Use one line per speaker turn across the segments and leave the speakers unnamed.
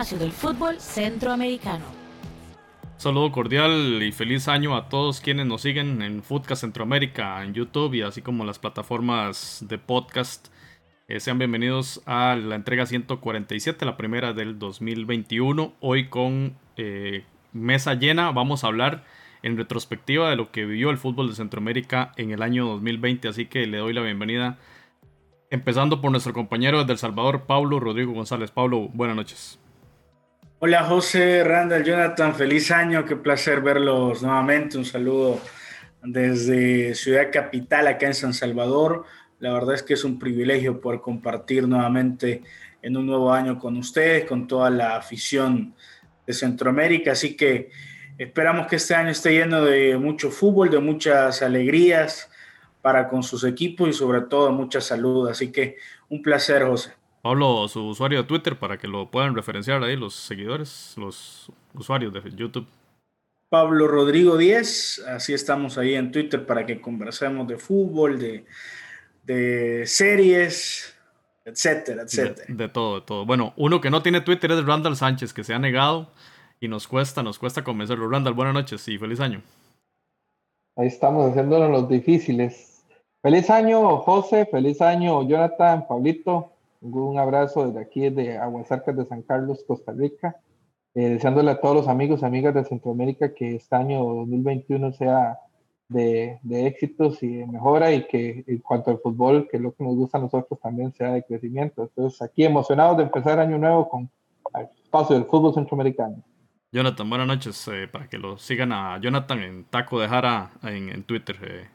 espacio.
Saludo cordial y feliz año a todos quienes nos siguen en Foodcast Centroamérica, en YouTube y así como las plataformas de podcast. Eh, sean bienvenidos a la entrega 147, la primera del 2021. Hoy con eh, mesa llena vamos a hablar en retrospectiva de lo que vivió el fútbol de Centroamérica en el año 2020. Así que le doy la bienvenida Empezando por nuestro compañero desde El Salvador, Pablo Rodrigo González. Pablo, buenas noches.
Hola José, Randall, Jonathan, feliz año, qué placer verlos nuevamente. Un saludo desde Ciudad Capital, acá en San Salvador. La verdad es que es un privilegio poder compartir nuevamente en un nuevo año con ustedes, con toda la afición de Centroamérica. Así que esperamos que este año esté lleno de mucho fútbol, de muchas alegrías, para con sus equipos y sobre todo mucha salud. Así que un placer, José.
Pablo, su usuario de Twitter para que lo puedan referenciar ahí los seguidores, los usuarios de YouTube.
Pablo Rodrigo 10, así estamos ahí en Twitter para que conversemos de fútbol, de, de series, etcétera, etcétera.
De, de, todo, de todo. Bueno, uno que no tiene Twitter es Randall Sánchez, que se ha negado y nos cuesta, nos cuesta convencerlo. Randall, buenas noches y feliz año.
Ahí estamos haciéndonos los difíciles. Feliz año, José, feliz año, Jonathan, Pablito. Un abrazo desde aquí, de Aguasarcas de San Carlos, Costa Rica. Eh, deseándole a todos los amigos y amigas de Centroamérica que este año 2021 sea de, éxitos y de mejora y que en cuanto al fútbol, que es lo que nos gusta a nosotros también sea de crecimiento. Entonces, aquí emocionados de empezar año nuevo con el paso del fútbol centroamericano.
Jonathan, buenas noches. Eh, para que lo sigan a Jonathan en Taco de Jara en, en Twitter. Eh,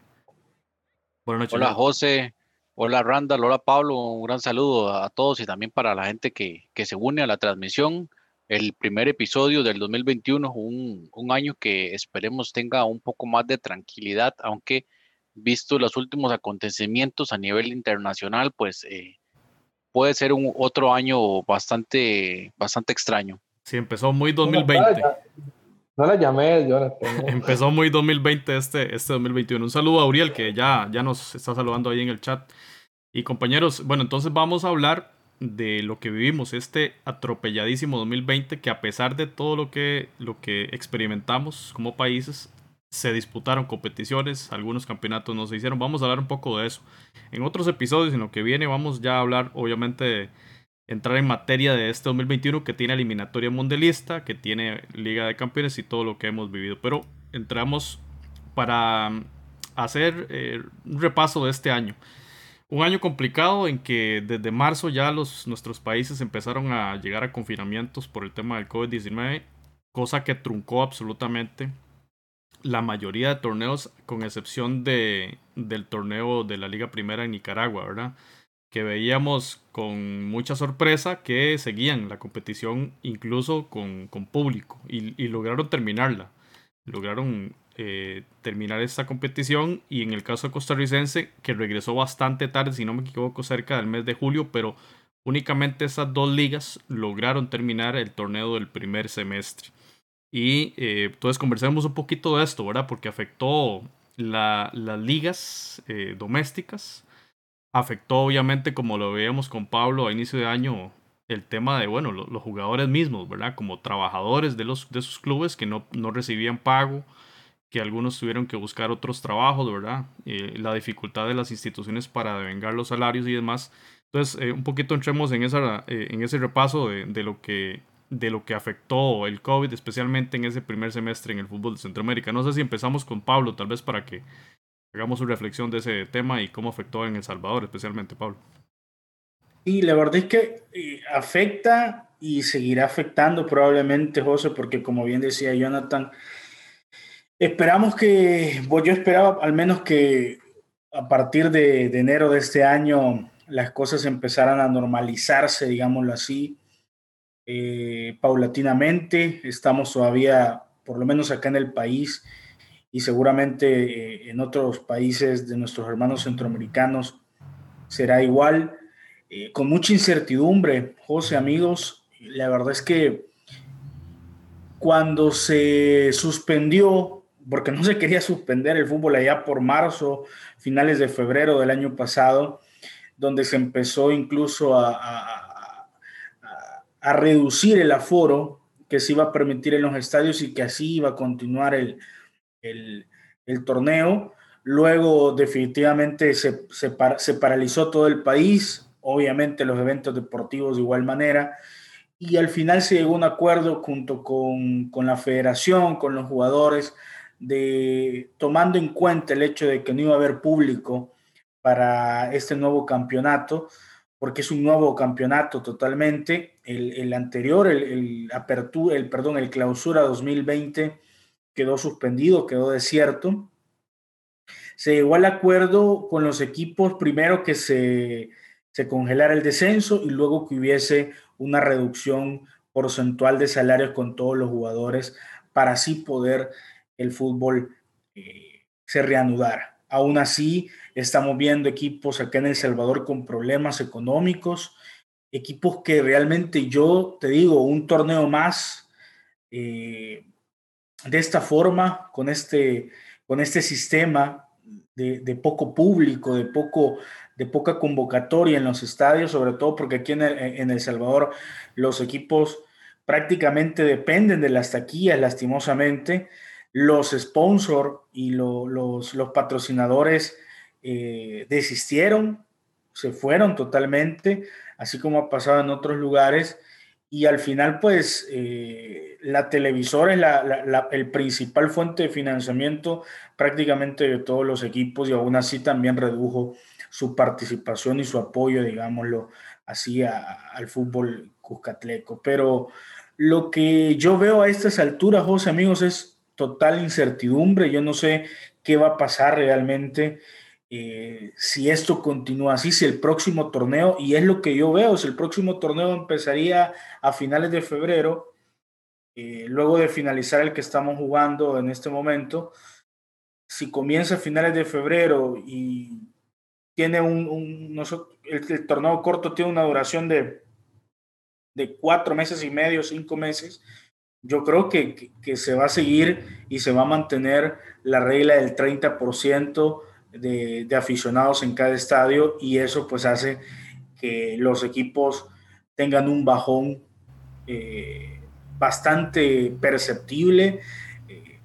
Hola José, hola Randall, hola Pablo, un gran saludo a todos y también para la gente que, se une a la transmisión. El primer episodio del 2021, un, un año que esperemos tenga un poco más de tranquilidad, aunque visto los últimos acontecimientos a nivel internacional, pues eh, puede ser un otro año bastante, bastante extraño.
Sí, empezó muy 2020.
No la llamé, Jonathan.
Empezó muy 2020 este, este 2021. Un saludo a Uriel que ya, ya nos está saludando ahí en el chat. Y compañeros, bueno, entonces vamos a hablar de lo que vivimos este atropelladísimo 2020 que a pesar de todo lo que, lo que experimentamos como países, se disputaron competiciones, algunos campeonatos no se hicieron. Vamos a hablar un poco de eso. En otros episodios, en lo que viene, vamos ya a hablar obviamente de entrar en materia de este 2021 que tiene eliminatoria mundialista, que tiene Liga de Campeones y todo lo que hemos vivido. Pero entramos para mm, hacer eh, un repaso de este año. Un año complicado en que desde marzo ya los, nuestros países empezaron a llegar a confinamientos por el tema del COVID-19, cosa que truncó absolutamente la mayoría de torneos, con excepción de, del torneo de la Liga Primera en Nicaragua, ¿verdad? Que veíamos con mucha sorpresa que seguían la competición incluso con, con público y, lograron terminarla. Lograron eh, terminar esta competición y en el caso costarricense, que regresó bastante tarde, si no me equivoco, cerca del mes de julio, pero únicamente esas dos ligas lograron terminar el torneo del primer semestre. Y eh, entonces conversemos un poquito de esto, ¿verdad? Porque afectó la, las ligas eh, domésticas afectó obviamente, como lo veíamos con Pablo a inicio de año, el tema de, bueno, los jugadores mismos, ¿verdad? Como trabajadores de, los, de sus clubes que no, no recibían pago, que algunos tuvieron que buscar otros trabajos, ¿verdad? Eh, la dificultad de las instituciones para devengar los salarios y demás. Entonces, eh, un poquito entremos en, esa, eh, en ese repaso de, de, lo que, de lo que afectó el COVID, especialmente en ese primer semestre en el fútbol de Centroamérica. No sé si empezamos con Pablo, tal vez para que hagamos una reflexión de ese tema y cómo afectó en El Salvador, especialmente, Pablo.
Y la verdad es que eh, afecta y seguirá afectando probablemente, José, porque como bien decía Jonathan, esperamos que, pues yo esperaba al menos que a partir de, enero de este año las cosas empezaran a normalizarse, digámoslo así, eh, paulatinamente. Estamos todavía, por lo menos acá en el país, y seguramente eh, en otros países de nuestros hermanos centroamericanos será igual. Eh, con mucha incertidumbre, José, amigos, la verdad es que cuando se suspendió, porque no se quería suspender el fútbol allá por marzo, finales de febrero del año pasado, donde se empezó incluso a, a reducir el aforo que se iba a permitir en los estadios y que así iba a continuar el, el, torneo. Luego definitivamente se, se, se, paralizó todo el país, obviamente los eventos deportivos de igual manera, y al final se llegó a un acuerdo junto con, con la federación, con los jugadores, de tomando en cuenta el hecho de que no iba a haber público para este nuevo campeonato, porque es un nuevo campeonato totalmente. El, el anterior, el, el, el, perdón, el clausura 2020 quedó suspendido, quedó desierto. Se llegó al acuerdo con los equipos, primero que se, se congelara el descenso y luego que hubiese una reducción porcentual de salarios con todos los jugadores para así poder el fútbol eh, se reanudara. Aún así, estamos viendo equipos acá en El Salvador con problemas económicos, equipos que realmente yo te digo, un torneo más eh, de esta forma, con este, con este sistema de, poco público, de, poco, de poca convocatoria en los estadios, sobre todo porque aquí en el, en el Salvador los equipos prácticamente dependen de las taquillas, lastimosamente los sponsors y los, los, patrocinadores eh, desistieron, se fueron totalmente, así como ha pasado en otros lugares. Y al final, pues, eh, la televisora es la, el principal fuente de financiamiento prácticamente de todos los equipos y aún así también redujo su participación y su apoyo, digámoslo así, al fútbol cuscatleco. Pero lo que yo veo a estas alturas, José, amigos, es total incertidumbre. Yo no sé qué va a pasar realmente eh, si esto continúa así, si el próximo torneo, y es lo que yo veo, si el próximo torneo empezaría a finales de febrero, eh, luego de finalizar el que estamos jugando en este momento, si comienza a finales de febrero y tiene un, un el, el, torneo corto tiene una duración de, de cuatro meses y medio, cinco meses, yo creo que, que, se va a seguir y se va a mantener la regla del 30% de, aficionados en cada estadio y eso pues hace que los equipos tengan un bajón eh, bastante perceptible eh,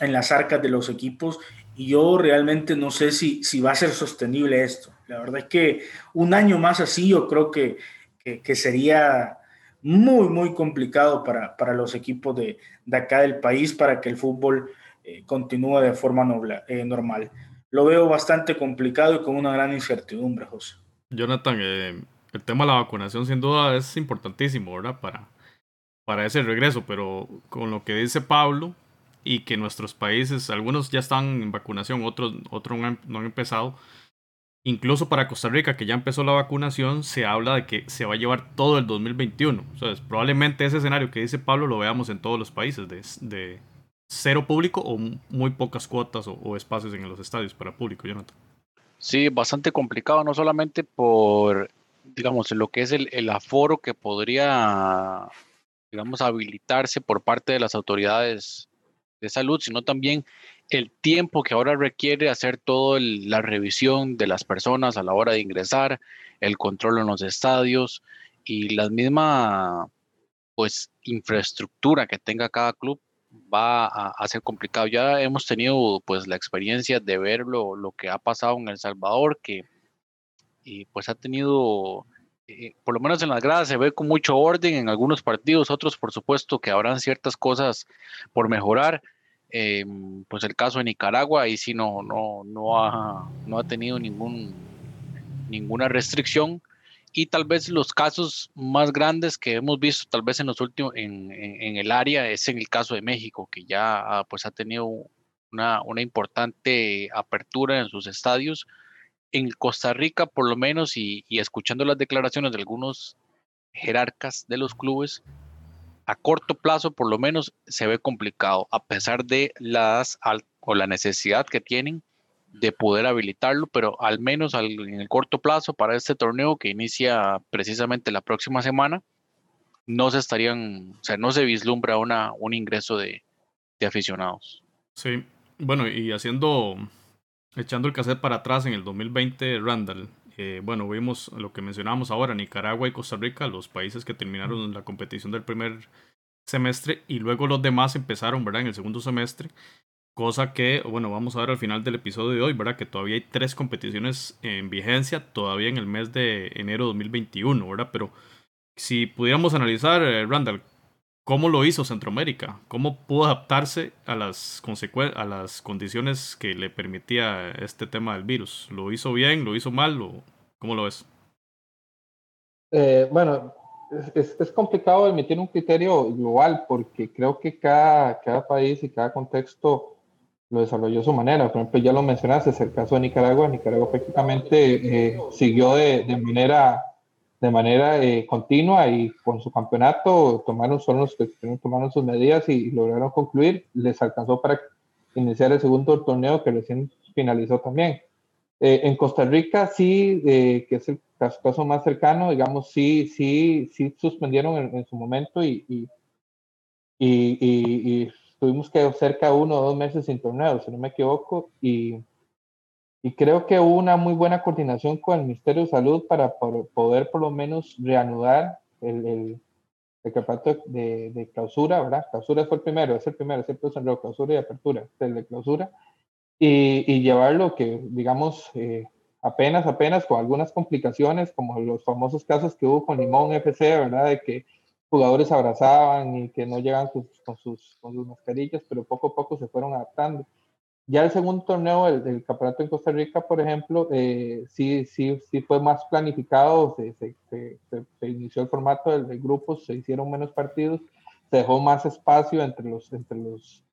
en las arcas de los equipos y yo realmente no sé si, si va a ser sostenible esto. La verdad es que un año más así yo creo que, que, sería muy, muy complicado para, para los equipos de, de, acá del país para que el fútbol eh, continúe de forma normal. Lo veo bastante complicado y con una gran incertidumbre, José.
Jonathan, eh, el tema de la vacunación sin duda es importantísimo, ¿verdad? Para, para ese regreso, pero con lo que dice Pablo y que nuestros países, algunos ya están en vacunación, otros, otros no han, no han empezado, Incluso para Costa Rica, que ya empezó la vacunación, se habla de que se va a llevar todo el 2021. O sea, probablemente ese escenario que dice Pablo lo veamos en todos los países, de, de cero público o muy pocas cuotas o, espacios en los estadios para público, Jonathan.
Sí, bastante complicado, no solamente por, digamos, lo que es el, el aforo que podría, digamos, habilitarse por parte de las autoridades de salud, sino también el tiempo que ahora requiere hacer toda la revisión de las personas a la hora de ingresar, el control en los estadios y la misma pues infraestructura que tenga cada club va a, ser complicado. Ya hemos tenido pues la experiencia de ver lo, que ha pasado en El Salvador, que y, pues ha tenido, eh, por lo menos en las gradas se ve con mucho orden en algunos partidos, otros por supuesto que habrán ciertas cosas por mejorar, Em, pues el caso de Nicaragua, ahí sí no, no, no, ha, no ha tenido ningún, ninguna restricción. Y tal vez los casos más grandes que hemos visto, tal vez en los últimos, en, el área, es en el caso de México, que ya pues ha tenido una, una importante apertura en sus estadios. En Costa Rica, por lo menos, y, y escuchando las declaraciones de algunos jerarcas de los clubes, a corto plazo por lo menos se ve complicado, a pesar de las o la necesidad que tienen de poder habilitarlo, pero al menos en el corto plazo para este torneo que inicia precisamente la próxima semana, no se estarían, o sea, no se vislumbra una, un ingreso de, de aficionados.
Sí, bueno, y haciendo, echando el cassette para atrás en el 2020, Randall, Eh, bueno, vimos lo que mencionábamos ahora, Nicaragua y Costa Rica, los países que terminaron la competición del primer semestre y luego los demás empezaron, ¿verdad? En el segundo semestre. Cosa que, bueno, vamos a ver al final del episodio de hoy, ¿verdad? Que todavía hay tres competiciones en vigencia, todavía en el mes de enero de 2021, ¿verdad? Pero si pudiéramos analizar, eh, Randall, ¿cómo lo hizo Centroamérica? ¿Cómo pudo adaptarse a las, a las condiciones que le permitía este tema del virus? ¿Lo hizo bien? ¿Lo hizo mal? ¿O ¿Cómo lo ves?
Eh, bueno, es, es, complicado emitir un criterio global porque creo que cada, cada país y cada contexto lo desarrolló de su manera. Por ejemplo, ya lo mencionaste, es el caso de Nicaragua. Nicaragua prácticamente eh, siguió de, de, manera, de manera eh, continua y con su campeonato tomaron, son los que tomaron sus medidas y, lograron concluir. Les alcanzó para iniciar el segundo torneo que recién finalizó también. Eh, en Costa Rica sí, que es el caso más cercano, digamos, sí, sí, sí suspendieron en, su momento y, y, y, y tuvimos que cerca de uno o dos meses sin torneo, si no me equivoco, y, y creo que hubo una muy buena coordinación con el Ministerio de Salud para poder por lo menos reanudar el, el, el campeonato de, de, clausura, ¿verdad? Clausura fue el primero, es el primero, es el clausura y apertura, el de clausura, y, y llevarlo que, digamos, eh, apenas, apenas con algunas complicaciones, como los famosos casos que hubo con Limón FC, ¿verdad? De que jugadores abrazaban y que no llegaban con, sus, con sus mascarillas, pero poco a poco se fueron adaptando. Ya el segundo torneo, el, del campeonato en Costa Rica, por ejemplo, eh, sí, sí, sí fue más planificado, se, se, se, inició el formato del, de grupos, se hicieron menos partidos, se dejó más espacio entre los, entre los,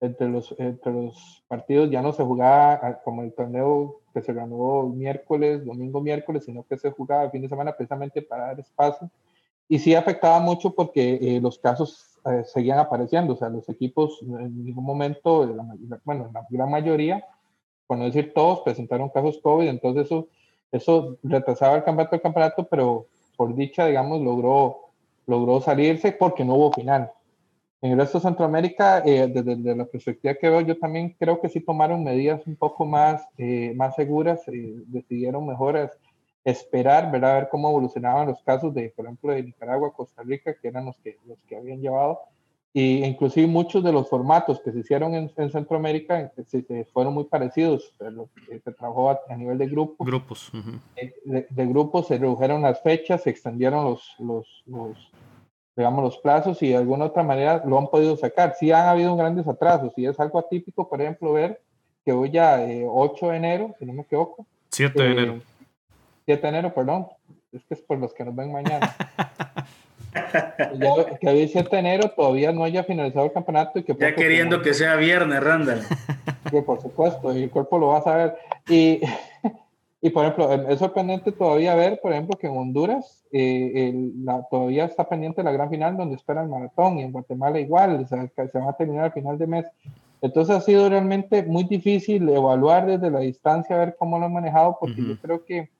entre los, entre los partidos, ya no se jugaba como el torneo que se ganó miércoles, domingo, miércoles, sino que se jugaba el fin de semana precisamente para dar espacio y sí afectaba mucho porque eh, los casos eh, seguían apareciendo, o sea, los equipos en ningún momento, la, bueno, la gran mayoría, por no decir todos, presentaron casos COVID, entonces eso, eso retrasaba el campeonato del campeonato, pero por dicha, digamos, logró, logró salirse porque no hubo final. En el resto de Centroamérica, eh, desde, la perspectiva que veo, yo también creo que sí tomaron medidas un poco más, más seguras, decidieron mejoras esperar, ver a ver cómo evolucionaban los casos de, por ejemplo, de Nicaragua, Costa Rica, que eran los que, los que habían llevado, y inclusive muchos de los formatos que se hicieron en, Centroamérica se, fueron muy parecidos, se trabajó a, nivel de grupos.
Grupos.
Eh, de, grupos se redujeron las fechas, se extendieron los, los, los, digamos, los plazos y de alguna otra manera lo han podido sacar. Sí han habido grandes atrasos y es algo atípico, por ejemplo, ver que hoy ya 8 eh, de enero, si no me equivoco.
7 de enero
7 de enero, perdón. Es que es por los que nos ven mañana. ya, que hoy 7 de enero todavía no haya finalizado el campeonato. Y que
ya queriendo que sea viernes, Randall.
Que por supuesto, y el cuerpo lo va a saber. Y, y por ejemplo, es sorprendente todavía ver, por ejemplo, que en Honduras eh, la, todavía está pendiente la gran final donde espera el maratón y en Guatemala igual, o sea, se va a terminar al final de mes. Entonces ha sido realmente muy difícil evaluar desde la distancia, ver cómo lo han manejado, porque yo creo que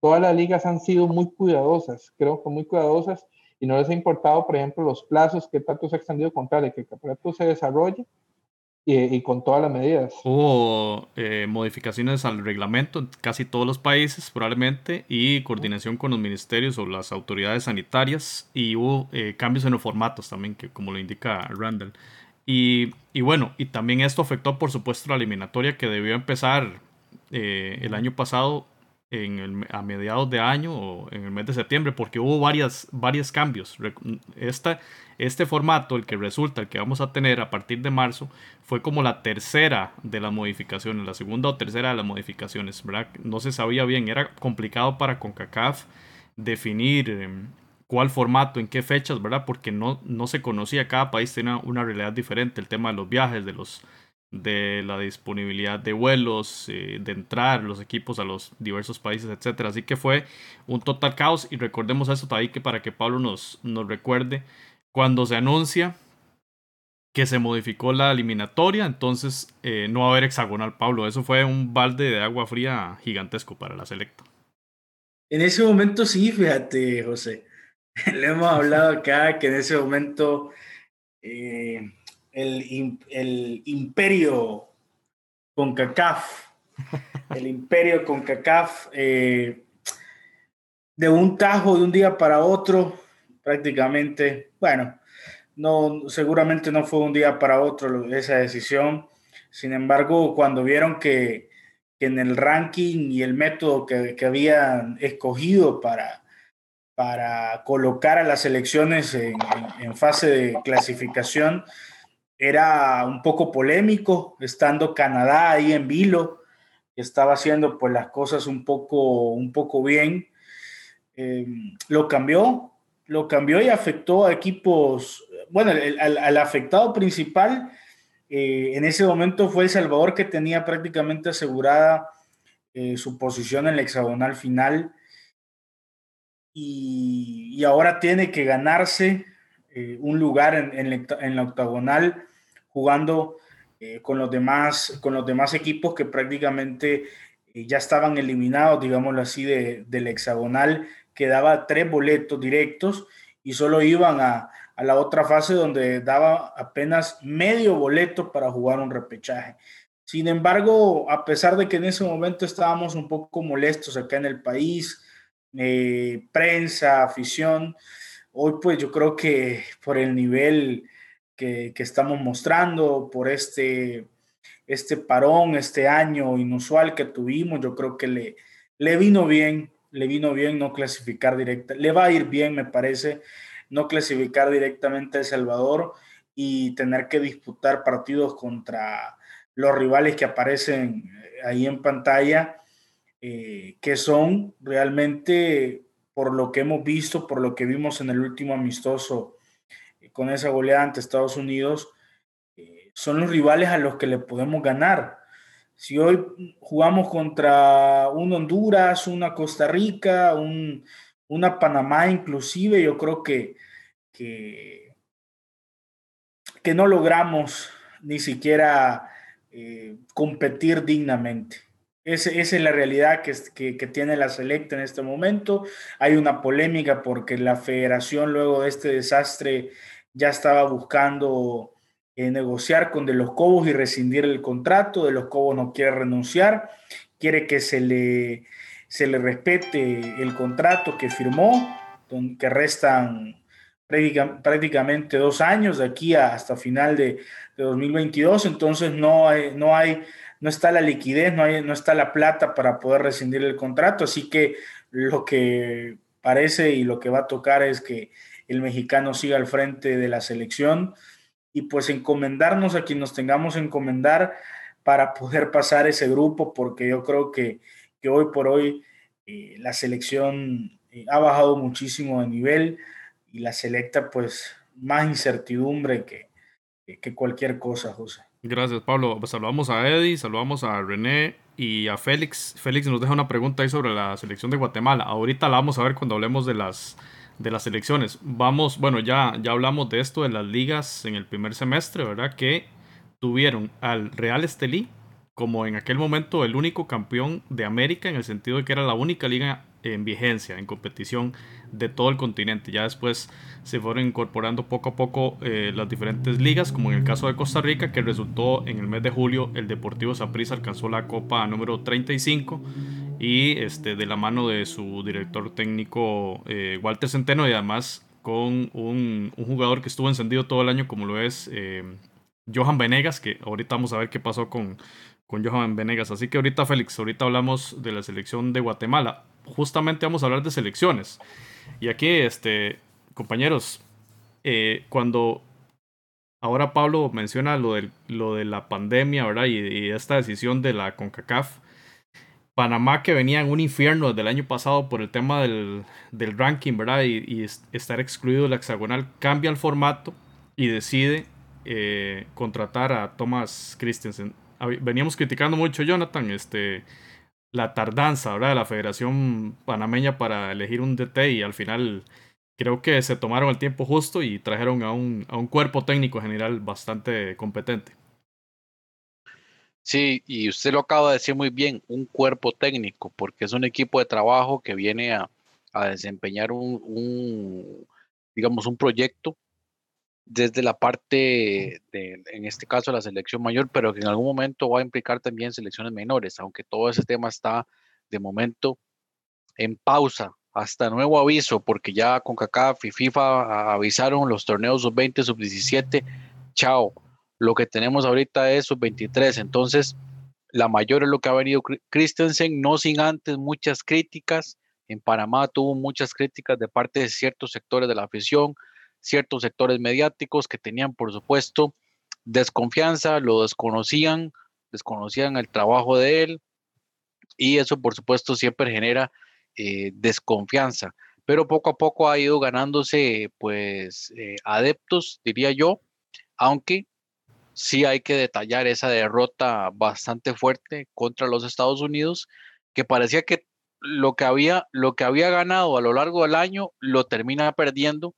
todas las ligas han sido muy cuidadosas, creo que muy cuidadosas, y no les ha importado, por ejemplo, los plazos que tanto se ha extendido con tal de que el campeonato se desarrolle y, con todas las medidas.
Hubo eh, modificaciones al reglamento en casi todos los países, probablemente, y coordinación con los ministerios o las autoridades sanitarias, y hubo eh, cambios en los formatos también, que como lo indica Randall. Y, y, bueno, y también esto afectó, por supuesto, la eliminatoria que debió empezar eh, el año pasado en el, a mediados de año o en el mes de septiembre, porque hubo varias, varios cambios. Esta, este formato, el que resulta, el que vamos a tener a partir de marzo, fue como la tercera de las modificaciones, la segunda o tercera de las modificaciones. No se sabía bien, era complicado para CONCACAF definir em, cuál formato, en qué fechas, ¿verdad? Porque no, no se conocía, cada país tenía una realidad diferente, el tema de los viajes, de los de la disponibilidad de vuelos, eh, de entrar los equipos a los diversos países, etcétera. Así que fue un total caos y recordemos esto ahí que para que Pablo nos, nos recuerde cuando se anuncia que se modificó la eliminatoria, entonces eh, no va a haber hexagonal, Pablo. Eso fue un balde de agua fría gigantesco para la selecta.
En ese momento sí, fíjate, José. Le hemos hablado acá que en ese momento eh, el, el imperio CONCACAF, el imperio CONCACAF, eh, de un tajo de un día para otro, prácticamente, bueno, no, seguramente no fue un día para otro esa decisión. Sin embargo, cuando vieron que, en el ranking y el método que, que habían escogido para, para colocar a las elecciones en, en, fase de clasificación era un poco polémico, estando Canadá ahí en vilo, estaba haciendo pues las cosas un poco, un poco bien. Eh, lo cambió, lo cambió y afectó a equipos, bueno, al, afectado principal eh, en ese momento fue El Salvador que tenía prácticamente asegurada eh, su posición en la hexagonal final y, ahora tiene que ganarse un lugar en, la, octagonal jugando con, los demás, con los demás equipos que prácticamente ya estaban eliminados, digámoslo así, de, del hexagonal que daba tres boletos directos y solo iban a, a la otra fase donde daba apenas medio boleto para jugar un repechaje. Sin embargo, a pesar de que en ese momento estábamos un poco molestos acá en el país, eh, prensa, afición, hoy pues yo creo que por el nivel que, estamos mostrando, por este, este parón, este año inusual que tuvimos, yo creo que le, le vino bien le vino bien no clasificar directa, le va a ir bien, me parece, no clasificar directamente a El Salvador y tener que disputar partidos contra los rivales que aparecen eh, ahí en pantalla, eh, que son realmente, por lo que hemos visto, por lo que vimos en el último amistoso con esa goleada ante Estados Unidos, son los rivales a los que le podemos ganar. Si hoy jugamos contra un Honduras, una Costa Rica, un, una Panamá inclusive, yo creo que, que, no logramos ni siquiera eh, competir dignamente. esa es la realidad que, que, que, tiene la selecta en este momento. Hay una polémica porque la federación luego de este desastre ya estaba buscando eh, negociar con De los Cobos y rescindir el contrato. De los Cobos no quiere renunciar, quiere que se le, se le respete el contrato que firmó, que restan prácticamente dos años de aquí hasta final de, 2022. Entonces no hay, no hay, no está la liquidez, no, hay, no está la plata para poder rescindir el contrato. Así que lo que parece y lo que va a tocar es que el mexicano siga al frente de la selección y pues encomendarnos a quien nos tengamos encomendar para poder pasar ese grupo, porque yo creo que, que hoy por hoy eh, la selección eh, ha bajado muchísimo de nivel y la selecta pues más incertidumbre que, que cualquier cosa, José.
Gracias, Pablo. Pues saludamos a Eddie, saludamos a René y a Félix. Félix nos deja una pregunta ahí sobre la selección de Guatemala. Ahorita la vamos a ver cuando hablemos de las de las elecciones. Vamos, bueno, ya, ya hablamos de esto de las ligas en el primer semestre, ¿verdad? Que tuvieron al Real Estelí como en aquel momento el único campeón de América en el sentido de que era la única liga en vigencia, en competición de todo el continente. Ya después se fueron incorporando poco a poco eh, las diferentes ligas, como en el caso de Costa Rica, que resultó en el mes de julio el Deportivo Saprissa alcanzó la Copa número 35 y este, de la mano de su director técnico eh, Walter Centeno y además con un, jugador que estuvo encendido todo el año como lo es eh, Johan Venegas, que ahorita vamos a ver qué pasó con, con Johan Venegas. Así que ahorita Félix, ahorita hablamos de la selección de Guatemala. Justamente vamos a hablar de selecciones. Y aquí, este, compañeros, eh, cuando ahora Pablo menciona lo de, lo de la pandemia, ¿verdad? Y, y esta decisión de la CONCACAF Panamá que venía en un infierno desde el año pasado por el tema del, ranking, ¿verdad? Y, estar excluido del hexagonal, cambia el formato y decide eh, contratar a Thomas Christensen. Veníamos criticando mucho, Jonathan, este, la tardanza, ¿verdad? De la Federación Panameña para elegir un DT y al final creo que se tomaron el tiempo justo y trajeron a un, a un cuerpo técnico general bastante competente.
Sí, y usted lo acaba de decir muy bien, un cuerpo técnico, porque es un equipo de trabajo que viene a, desempeñar un, digamos, un proyecto desde la parte de, en este caso, la selección mayor, pero que en algún momento va a implicar también selecciones menores, aunque todo ese tema está de momento en pausa hasta nuevo aviso, porque ya con CACAF y FIFA avisaron los torneos sub-20, sub-17, chao. Lo que tenemos ahorita es sub-23, entonces la mayor es lo que ha venido Christensen, no sin antes muchas críticas. En Panamá tuvo muchas críticas de parte de ciertos sectores de la afición, ciertos sectores mediáticos que tenían, por supuesto, desconfianza, lo desconocían, desconocían el trabajo de él y eso, por supuesto, siempre genera eh, desconfianza. Pero poco a poco ha ido ganándose, pues, eh, adeptos, diría yo, aunque sí hay que detallar esa derrota bastante fuerte contra los Estados Unidos, que parecía que lo que había, lo que había ganado a lo largo del año lo termina perdiendo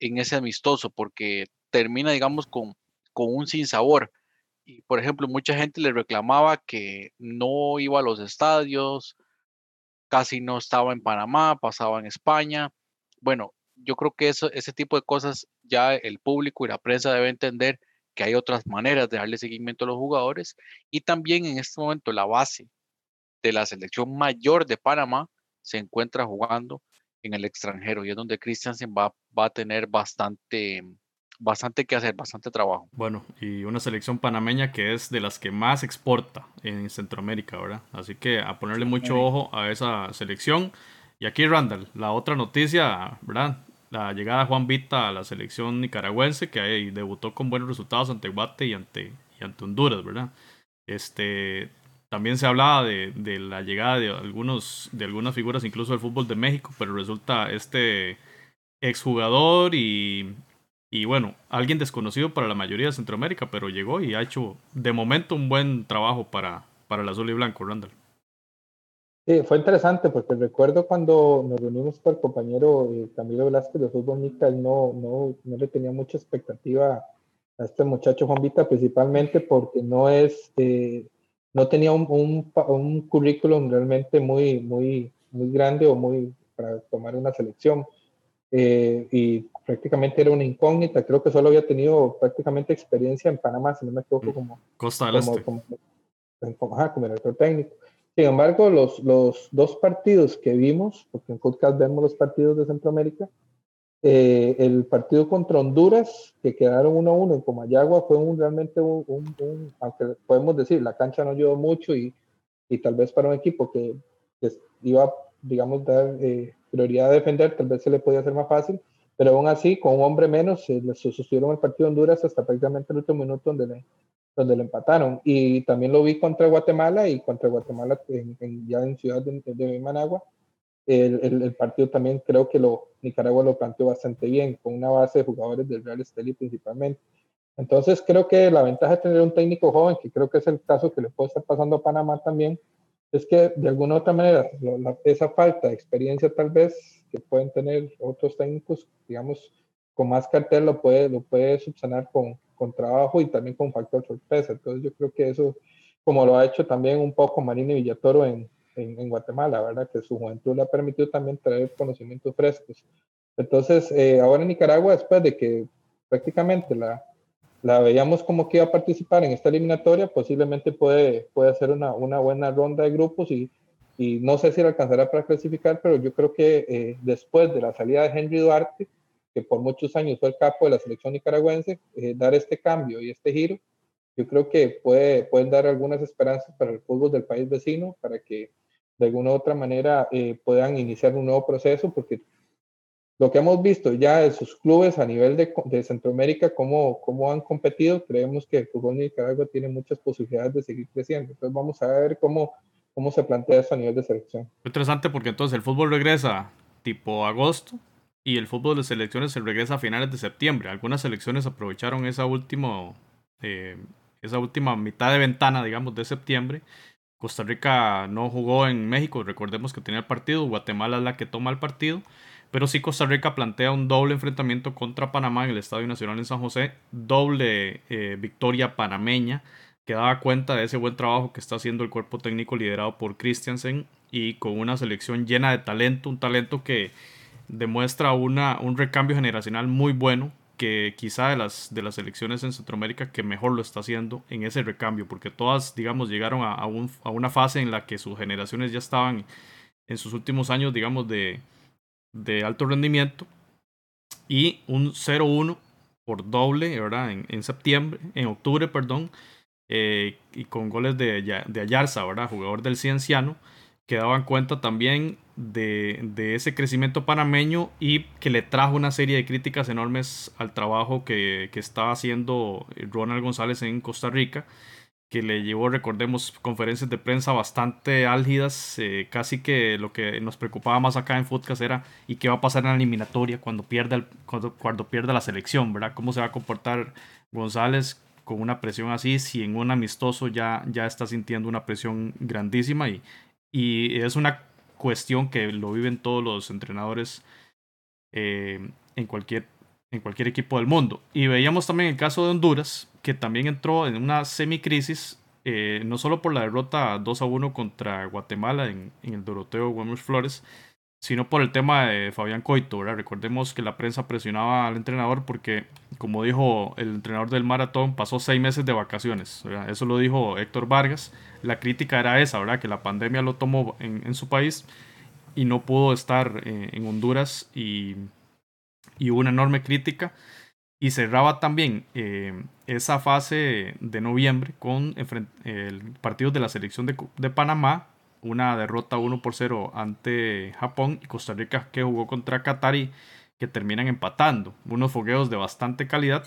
en ese amistoso, porque termina, digamos, con, con un sinsabor. Y, por ejemplo, mucha gente le reclamaba que no iba a los estadios, casi no estaba en Panamá, pasaba en España. Bueno, yo creo que eso, ese tipo de cosas ya el público y la prensa debe entender que hay otras maneras de darle seguimiento a los jugadores y también en este momento la base de la selección mayor de Panamá se encuentra jugando en el extranjero y es donde Christiansen va, va a tener bastante, bastante que hacer, bastante trabajo.
Bueno, y una selección panameña que es de las que más exporta en Centroamérica, ¿verdad? Así que a ponerle mucho ojo a esa selección. Y aquí Randall, la otra noticia, ¿verdad? La llegada de Juan Vita a la selección nicaragüense, que ahí debutó con buenos resultados ante Guate y ante, y ante Honduras, ¿verdad? Este, también se hablaba de, de, la llegada de, algunos, de algunas figuras, incluso del fútbol de México, pero resulta este exjugador y, y bueno, alguien desconocido para la mayoría de Centroamérica, pero llegó y ha hecho de momento un buen trabajo para, para el azul y blanco, Randall.
Sí, fue interesante porque recuerdo cuando nos reunimos con el compañero eh, Camilo Velázquez de Fútbol Nica, no, no, no le tenía mucha expectativa a este muchacho Juan Vita, principalmente porque no es, eh, no tenía un, un, un, currículum realmente muy, muy, muy grande o muy para tomar una selección. Eh, y prácticamente era una incógnita, creo que solo había tenido prácticamente experiencia en Panamá, si no me equivoco, como,
Costa del
como, este. como, ajá, como director técnico. Sin embargo, los, los dos partidos que vimos, porque en podcast vemos los partidos de Centroamérica, eh, el partido contra Honduras, que quedaron 1-1 en Comayagua, fue un, realmente un, un, aunque podemos decir, la cancha no ayudó mucho y, y tal vez para un equipo que, que iba, digamos, dar eh, prioridad a defender, tal vez se le podía hacer más fácil, pero aún así, con un hombre menos, se le sostuvieron el partido de Honduras hasta prácticamente el último minuto donde le, donde lo empataron. Y también lo vi contra Guatemala y contra Guatemala en, ya en Ciudad de, de Managua. El, el, partido también creo que lo, Nicaragua lo planteó bastante bien, con una base de jugadores del Real Esteli principalmente. Entonces creo que la ventaja de tener un técnico joven, que creo que es el caso que le puede estar pasando a Panamá también, es que de alguna u otra manera esa falta de experiencia tal vez que pueden tener otros técnicos, digamos, con más cartel lo puede, lo puede subsanar con, con trabajo y también con factor sorpresa. Entonces yo creo que eso, como lo ha hecho también un poco Marina Villatoro en, en, Guatemala, ¿verdad? Que su juventud le ha permitido también traer conocimientos frescos. Entonces, eh, ahora en Nicaragua, después de que prácticamente la, la veíamos como que iba a participar en esta eliminatoria, posiblemente puede, puede hacer una, una buena ronda de grupos y, y no sé si la alcanzará para clasificar, pero yo creo que eh, después de la salida de Henry Duarte, que por muchos años fue el capo de la selección nicaragüense, eh, dar este cambio y este giro, yo creo que puede, pueden dar algunas esperanzas para el fútbol del país vecino, para que de alguna u otra manera eh, puedan iniciar un nuevo proceso, porque lo que hemos visto ya de sus clubes a nivel de, de Centroamérica, cómo, cómo han competido, creemos que el fútbol Nicaragua tiene muchas posibilidades de seguir creciendo. Entonces vamos a ver cómo, cómo se plantea eso a nivel de selección.
Interesante porque entonces el fútbol regresa tipo agosto y el fútbol de selecciones se regresa a finales de septiembre. Algunas selecciones aprovecharon esa, último, eh, esa última mitad de ventana, digamos, de septiembre. Costa Rica no jugó en México, recordemos que tenía el partido, Guatemala es la que toma el partido, pero sí Costa Rica plantea un doble enfrentamiento contra Panamá en el Estadio Nacional en San José, doble eh, victoria panameña, que daba cuenta de ese buen trabajo que está haciendo el cuerpo técnico liderado por Christiansen y con una selección llena de talento, un talento que demuestra una, un recambio generacional muy bueno que quizá de las, de las elecciones en Centroamérica que mejor lo está haciendo en ese recambio, porque todas, digamos, llegaron a, a, una fase en la que sus generaciones ya estaban en sus últimos años, digamos, de, de alto rendimiento y un 0-1 por doble, ¿verdad? En, septiembre, en octubre, perdón, eh, y con goles de, de Ayarza, ¿verdad? Jugador del Cienciano, que daban cuenta también de, ese crecimiento panameño y que le trajo una serie de críticas enormes al trabajo que, que estaba haciendo Ronald González en Costa Rica que le llevó, recordemos, conferencias de prensa bastante álgidas, eh, casi que lo que nos preocupaba más acá en Footcast era y qué va a pasar en la eliminatoria cuando pierda, cuando pierda la selección, ¿verdad? ¿Cómo se va a comportar González con una presión así si en un amistoso ya, ya está sintiendo una presión grandísima y, y es una cuestión que lo viven todos los entrenadores eh, en cualquier en cualquier equipo del mundo. Y veíamos también el caso de Honduras, que también entró en una semicrisis, eh, no solo por la derrota 2 a 1 contra Guatemala en, el Doroteo Gómez Flores, sino por el tema de Fabián Coito. Recordemos que la prensa presionaba al entrenador porque, como dijo el entrenador del maratón, pasó seis meses de vacaciones. Eso lo dijo Héctor Vargas. La crítica era esa, ¿verdad? que la pandemia lo tomó en, su país y no pudo estar eh, en Honduras y y hubo una enorme crítica. Y cerraba también eh, esa fase de noviembre con el partido de la selección de, Panamá, una derrota 1 por 0 ante Japón y Costa Rica que jugó contra Qatar y que terminan empatando. Unos fogueos de bastante calidad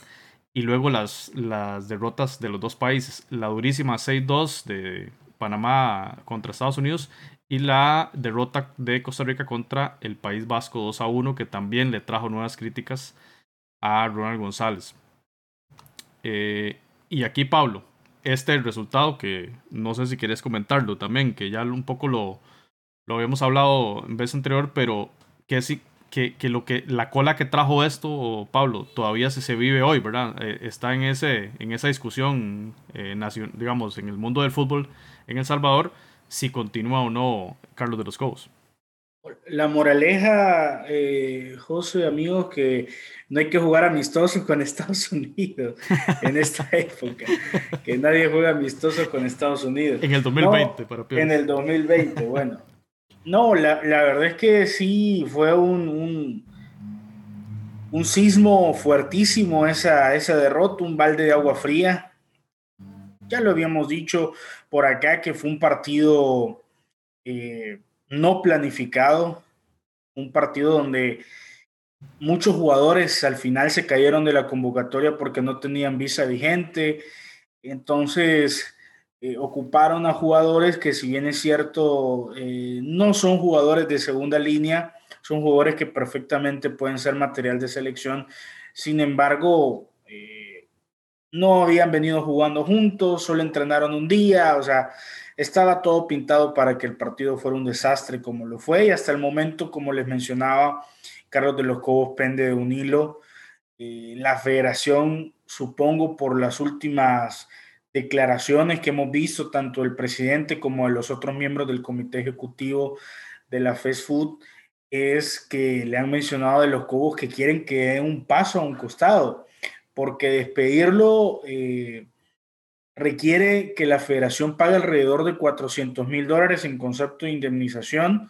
y luego las, las derrotas de los dos países. La durísima 6-2 de Panamá contra Estados Unidos y la derrota de Costa Rica contra el País Vasco 2 a 1, que también le trajo nuevas críticas a Ronald González. Eh, y aquí, Pablo, este es el resultado que no sé si quieres comentarlo también, que ya un poco lo, lo habíamos hablado en vez anterior, pero que sí. Que, que, lo que la cola que trajo esto, Pablo, todavía se, se vive hoy, ¿verdad? Eh, está en, ese, en esa discusión, eh, digamos, en el mundo del fútbol en El Salvador, si continúa o no Carlos de los Cobos.
La moraleja, eh, José, amigos, que no hay que jugar amistoso con Estados Unidos en esta época, que nadie juega amistoso con Estados Unidos.
En el 2020, para
peor. En el 2020, bueno. No, la, la, verdad es que sí fue un, un, un sismo fuertísimo esa, esa derrota, un balde de agua fría ya lo habíamos dicho por acá que fue un partido eh, no planificado, un partido donde muchos jugadores al final se cayeron de la convocatoria porque no tenían visa vigente. Entonces, eh, ocuparon a jugadores que si bien es cierto, eh, no son jugadores de segunda línea, son jugadores que perfectamente pueden ser material de selección. Sin embargo, no habían venido jugando juntos, solo entrenaron un día, o sea, estaba todo pintado para que el partido fuera un desastre como lo fue y hasta el momento, como les mencionaba, Carlos de los Cobos pende de un hilo. Eh, la federación, supongo, por las últimas declaraciones que hemos visto, tanto del presidente como de los otros miembros del comité ejecutivo de la Fast Food, es que le han mencionado de los Cobos que quieren que den un paso a un costado porque despedirlo eh, requiere que la federación pague alrededor de 400 mil dólares en concepto de indemnización,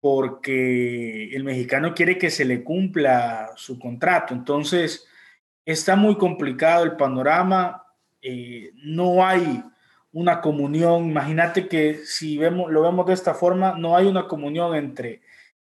porque el mexicano quiere que se le cumpla su contrato. Entonces, está muy complicado el panorama, eh, no hay una comunión. Imagínate que si vemos, lo vemos de esta forma, no hay una comunión entre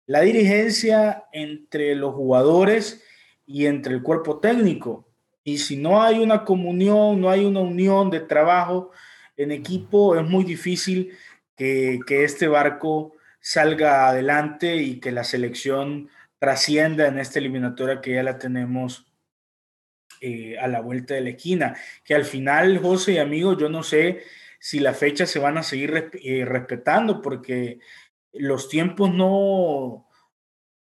la dirigencia, entre los jugadores y entre el cuerpo técnico. Y si no hay una comunión, no hay una unión de trabajo en equipo, es muy difícil que, este barco salga adelante y que la selección trascienda en esta eliminatoria que ya la tenemos eh, a la vuelta de la esquina. Que al final, José y amigos, yo no sé si las fechas se van a seguir eh, respetando porque los tiempos no,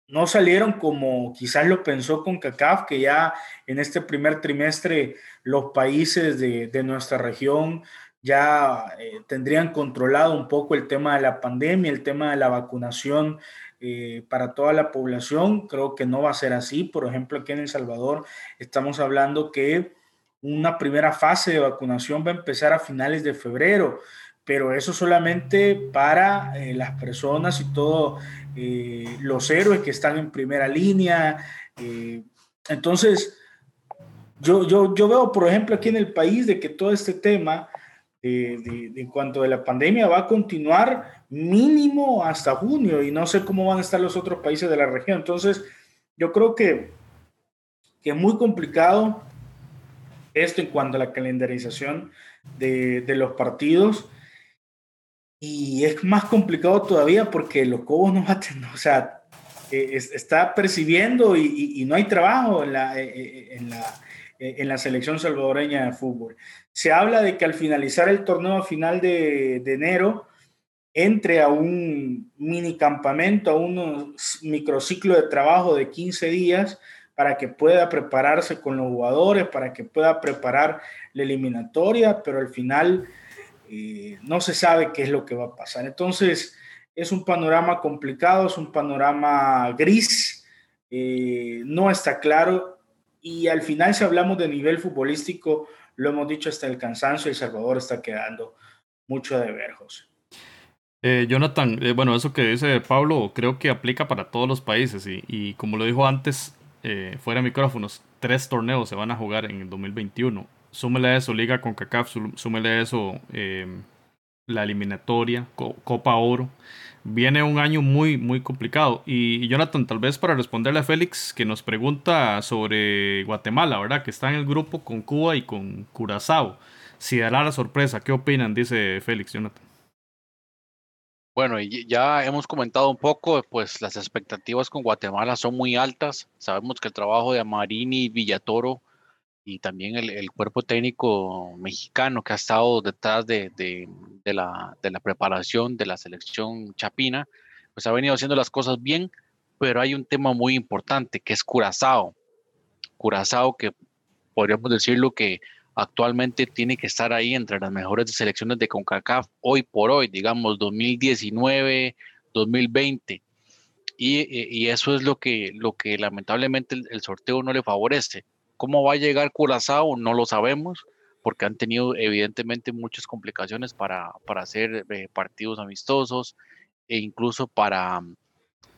no salieron como quizás lo pensó con CACAF, que ya en este primer trimestre los países de, nuestra región ya eh, tendrían controlado un poco el tema de la pandemia, el tema de la vacunación eh, para toda la población. Creo que no va a ser así. Por ejemplo, aquí en El Salvador estamos hablando que una primera fase de vacunación va a empezar a finales de febrero pero eso solamente para eh, las personas y todos eh, los héroes que están en primera línea. Eh, entonces, yo, yo, yo veo, por ejemplo, aquí en el país de que todo este tema de, en cuanto a la pandemia va a continuar mínimo hasta junio y no sé cómo van a estar los otros países de la región. Entonces, yo creo que, que es muy complicado esto en cuanto a la calendarización de, de los partidos. Y es más complicado todavía porque los Cobos no tener, o sea, eh, está percibiendo y, no hay trabajo en la, eh, eh, en, la, en la selección salvadoreña de fútbol. Se habla de que al finalizar el torneo a final de, de enero, entre a un mini campamento, a un microciclo de trabajo de 15 días para que pueda prepararse con los jugadores, para que pueda preparar la eliminatoria, pero al final no se sabe qué es lo que va a pasar. Entonces, es un panorama complicado, es un panorama gris, eh, no está claro y al final si hablamos de nivel futbolístico, lo hemos dicho hasta el cansancio, El Salvador está quedando mucho de ver, José.
Eh, Jonathan, eh, bueno, eso que dice Pablo creo que aplica para todos los países y, y como lo dijo antes, fuera de micrófonos, tres torneos se van a jugar en el 2021 súmele a eso Liga con CACAF, súmele a eso em, la eliminatoria, Copa Oro. Viene un año muy, muy complicado. Y, Jonathan, tal vez para responderle a Félix, que nos pregunta sobre Guatemala, ¿verdad? Que está en el grupo con Cuba y con Curazao. Si dará la sorpresa, ¿qué opinan? Dice Félix, Jonathan.
Bueno, ya hemos comentado un poco, pues las expectativas con Guatemala son muy altas. Sabemos que el trabajo de Amarini y Villatoro y también el, cuerpo técnico mexicano que ha estado detrás de, la, preparación de la selección chapina, pues ha venido haciendo las cosas bien, pero hay un tema muy importante que es Curazao. Curazao que podríamos decirlo que actualmente tiene que estar ahí entre las mejores selecciones de CONCACAF hoy por hoy, digamos 2019, 2020. Y, y, eso es lo que, lo que lamentablemente el sorteo no le favorece ¿Cómo va a llegar Curazao? No lo sabemos, porque han tenido evidentemente muchas complicaciones para, para hacer eh, partidos amistosos e incluso para,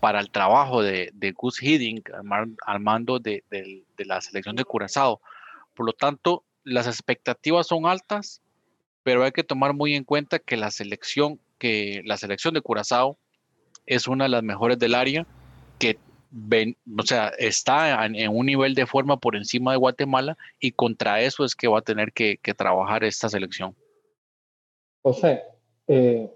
para el trabajo de, de Gus Hiddink al mando de, la selección de Curazao. Por lo tanto, las expectativas son altas, pero hay que tomar muy en cuenta que la selección, que la selección de Curazao es una de las mejores del área, que o sea, está en, un nivel de forma por encima de Guatemala y contra eso es que va a tener que, trabajar esta selección.
José, eh,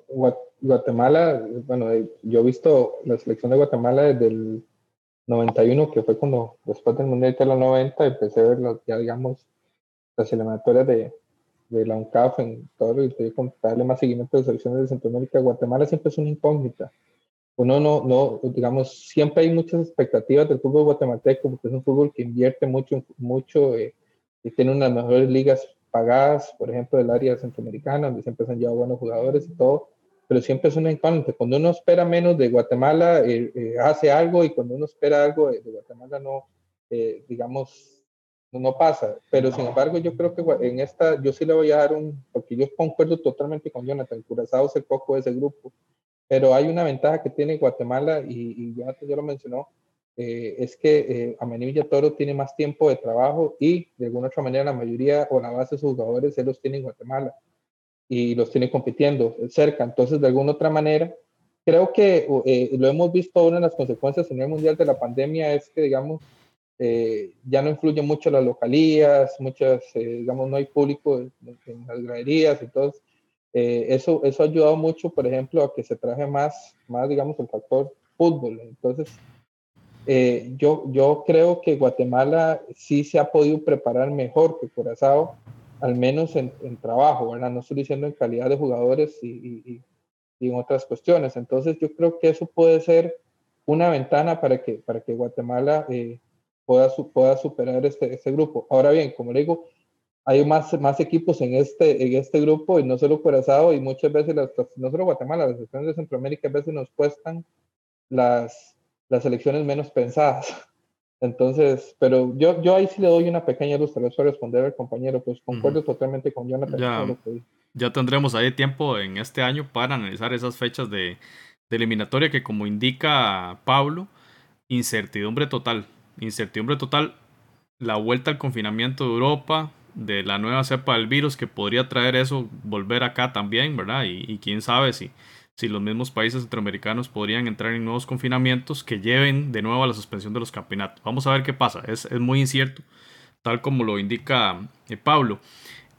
Guatemala, bueno, eh, yo he visto la selección de Guatemala desde el 91, que fue cuando después del Mundial de los 90 empecé a ver ya digamos las eliminatorias de, de la UNCAF en todo lo que darle más seguimiento de selecciones de Centroamérica. Guatemala siempre es una incógnita uno no, no, digamos, siempre hay muchas expectativas del fútbol guatemalteco, porque es un fútbol que invierte mucho, mucho eh, y tiene unas mejores ligas pagadas, por ejemplo, del área centroamericana, donde siempre se han llevado buenos jugadores y todo, pero siempre es una incógnita. Cuando uno espera menos de Guatemala, eh, eh, hace algo, y cuando uno espera algo de, Guatemala, no, digamos, no, pasa. Pero sin embargo, yo creo que en esta, yo sí le voy a dar un, porque yo concuerdo totalmente con Jonathan, Curazao es el poco de ese grupo pero hay una ventaja que tiene Guatemala, y, ya, ya lo mencionó, eh, es que eh, Amenivilla Toro tiene más tiempo de trabajo y de alguna otra manera la mayoría o la base de sus jugadores él los tiene en Guatemala y los tiene compitiendo cerca. Entonces, de alguna otra manera, creo que eh, lo hemos visto, una de las consecuencias en el mundial de la pandemia es que, digamos, eh, ya no influye mucho las localías, muchas, digamos, no hay público en, en las graderías, entonces eh, eso, eso ha ayudado mucho, por ejemplo, a que se traje más, más digamos, el factor fútbol. Entonces, eh, yo, yo creo que Guatemala sí se ha podido preparar mejor que Curazao, al menos en, en trabajo, ¿verdad? No estoy diciendo en calidad de jugadores y, y, en otras cuestiones. Entonces, yo creo que eso puede ser una ventana para que, para que Guatemala eh, pueda, pueda superar este, este grupo. Ahora bien, como le digo, hay más, más equipos en este, en este grupo y no solo Curazao y muchas veces, las, no solo Guatemala, las selecciones de Centroamérica a veces nos cuestan las, las elecciones menos pensadas. Entonces, pero yo, yo ahí sí le doy una pequeña luz, para responder al compañero, pues concuerdo totalmente con Jonathan.
Ya, ya tendremos ahí tiempo en este año para analizar esas fechas de, de eliminatoria que como indica Pablo, incertidumbre total, incertidumbre total, la vuelta al confinamiento de Europa, de la nueva cepa del virus que podría traer eso, volver acá también, ¿verdad? Y, quién sabe si, si los mismos países centroamericanos podrían entrar en nuevos confinamientos que lleven de nuevo a la suspensión de los campeonatos. Vamos a ver qué pasa, es, muy incierto, tal como lo indica eh, Pablo.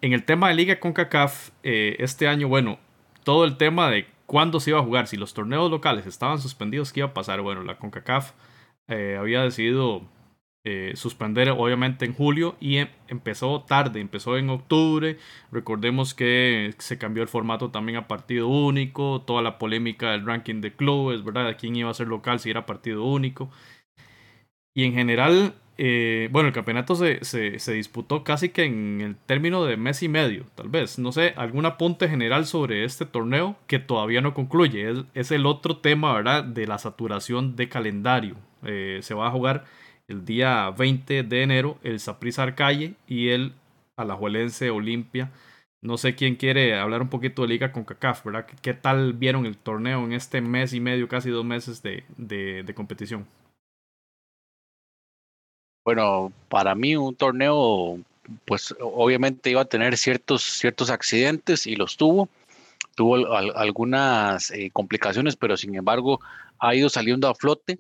En el tema de Liga CONCACAF, eh, este año, bueno, todo el tema de cuándo se iba a jugar, si los torneos locales estaban suspendidos, ¿qué iba a pasar? Bueno, la CONCACAF eh, había decidido eh, suspender obviamente en julio y em, empezó tarde, empezó en octubre. Recordemos que se cambió el formato también a partido único, toda la polémica del ranking de clubes, ¿verdad? Quién iba a ser local si era partido único. Y en general, eh, bueno, el campeonato se, se, disputó casi que en el término de mes y medio, tal vez. No sé, algún apunte general sobre este torneo que todavía no concluye. Es, es el otro tema, ¿verdad? De la saturación de calendario. Eh, se va a jugar el día 20 de enero el Saprissa Arcalle y el Alajuelense Olimpia. No sé quién quiere hablar un poquito de Liga con CACAF, ¿verdad? ¿Qué, tal vieron el torneo en este mes y medio, casi dos meses de, de, competición?
Bueno, para mí un torneo, pues obviamente iba a tener ciertos, ciertos accidentes y los tuvo. Tuvo algunas eh, complicaciones, pero sin embargo ha ido saliendo a flote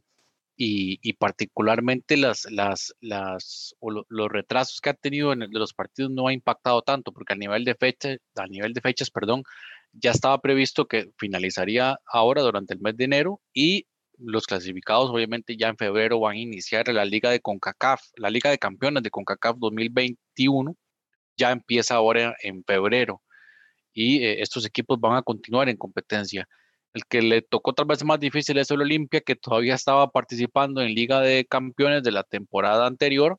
y, particularmente las, las, las, los retrasos que ha tenido en de los partidos no ha impactado tanto, porque a nivel de fecha, a nivel de fechas, perdón, ya estaba previsto que finalizaría ahora durante el mes de enero y los clasificados obviamente ya en febrero van a iniciar la liga de CONCACAF, la liga de campeones de CONCACAF 2021 ya empieza ahora en febrero y eh, estos equipos van a continuar en competencia. El que le tocó tal vez más difícil es el Olimpia, que todavía estaba participando en Liga de Campeones de la temporada anterior,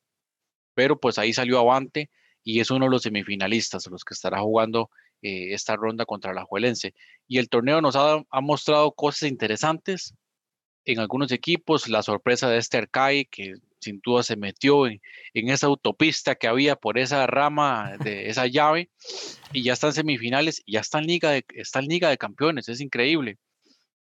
pero pues ahí salió avante y es uno de los semifinalistas, los que estará jugando eh, esta ronda contra la Juelense. Y el torneo nos ha, mostrado cosas interesantes en algunos equipos, la sorpresa de este Arcai, que sin duda se metió en, esa autopista que había por esa rama de esa llave, y ya está en semifinales, ya está en Liga de, Liga de Campeones, es increíble.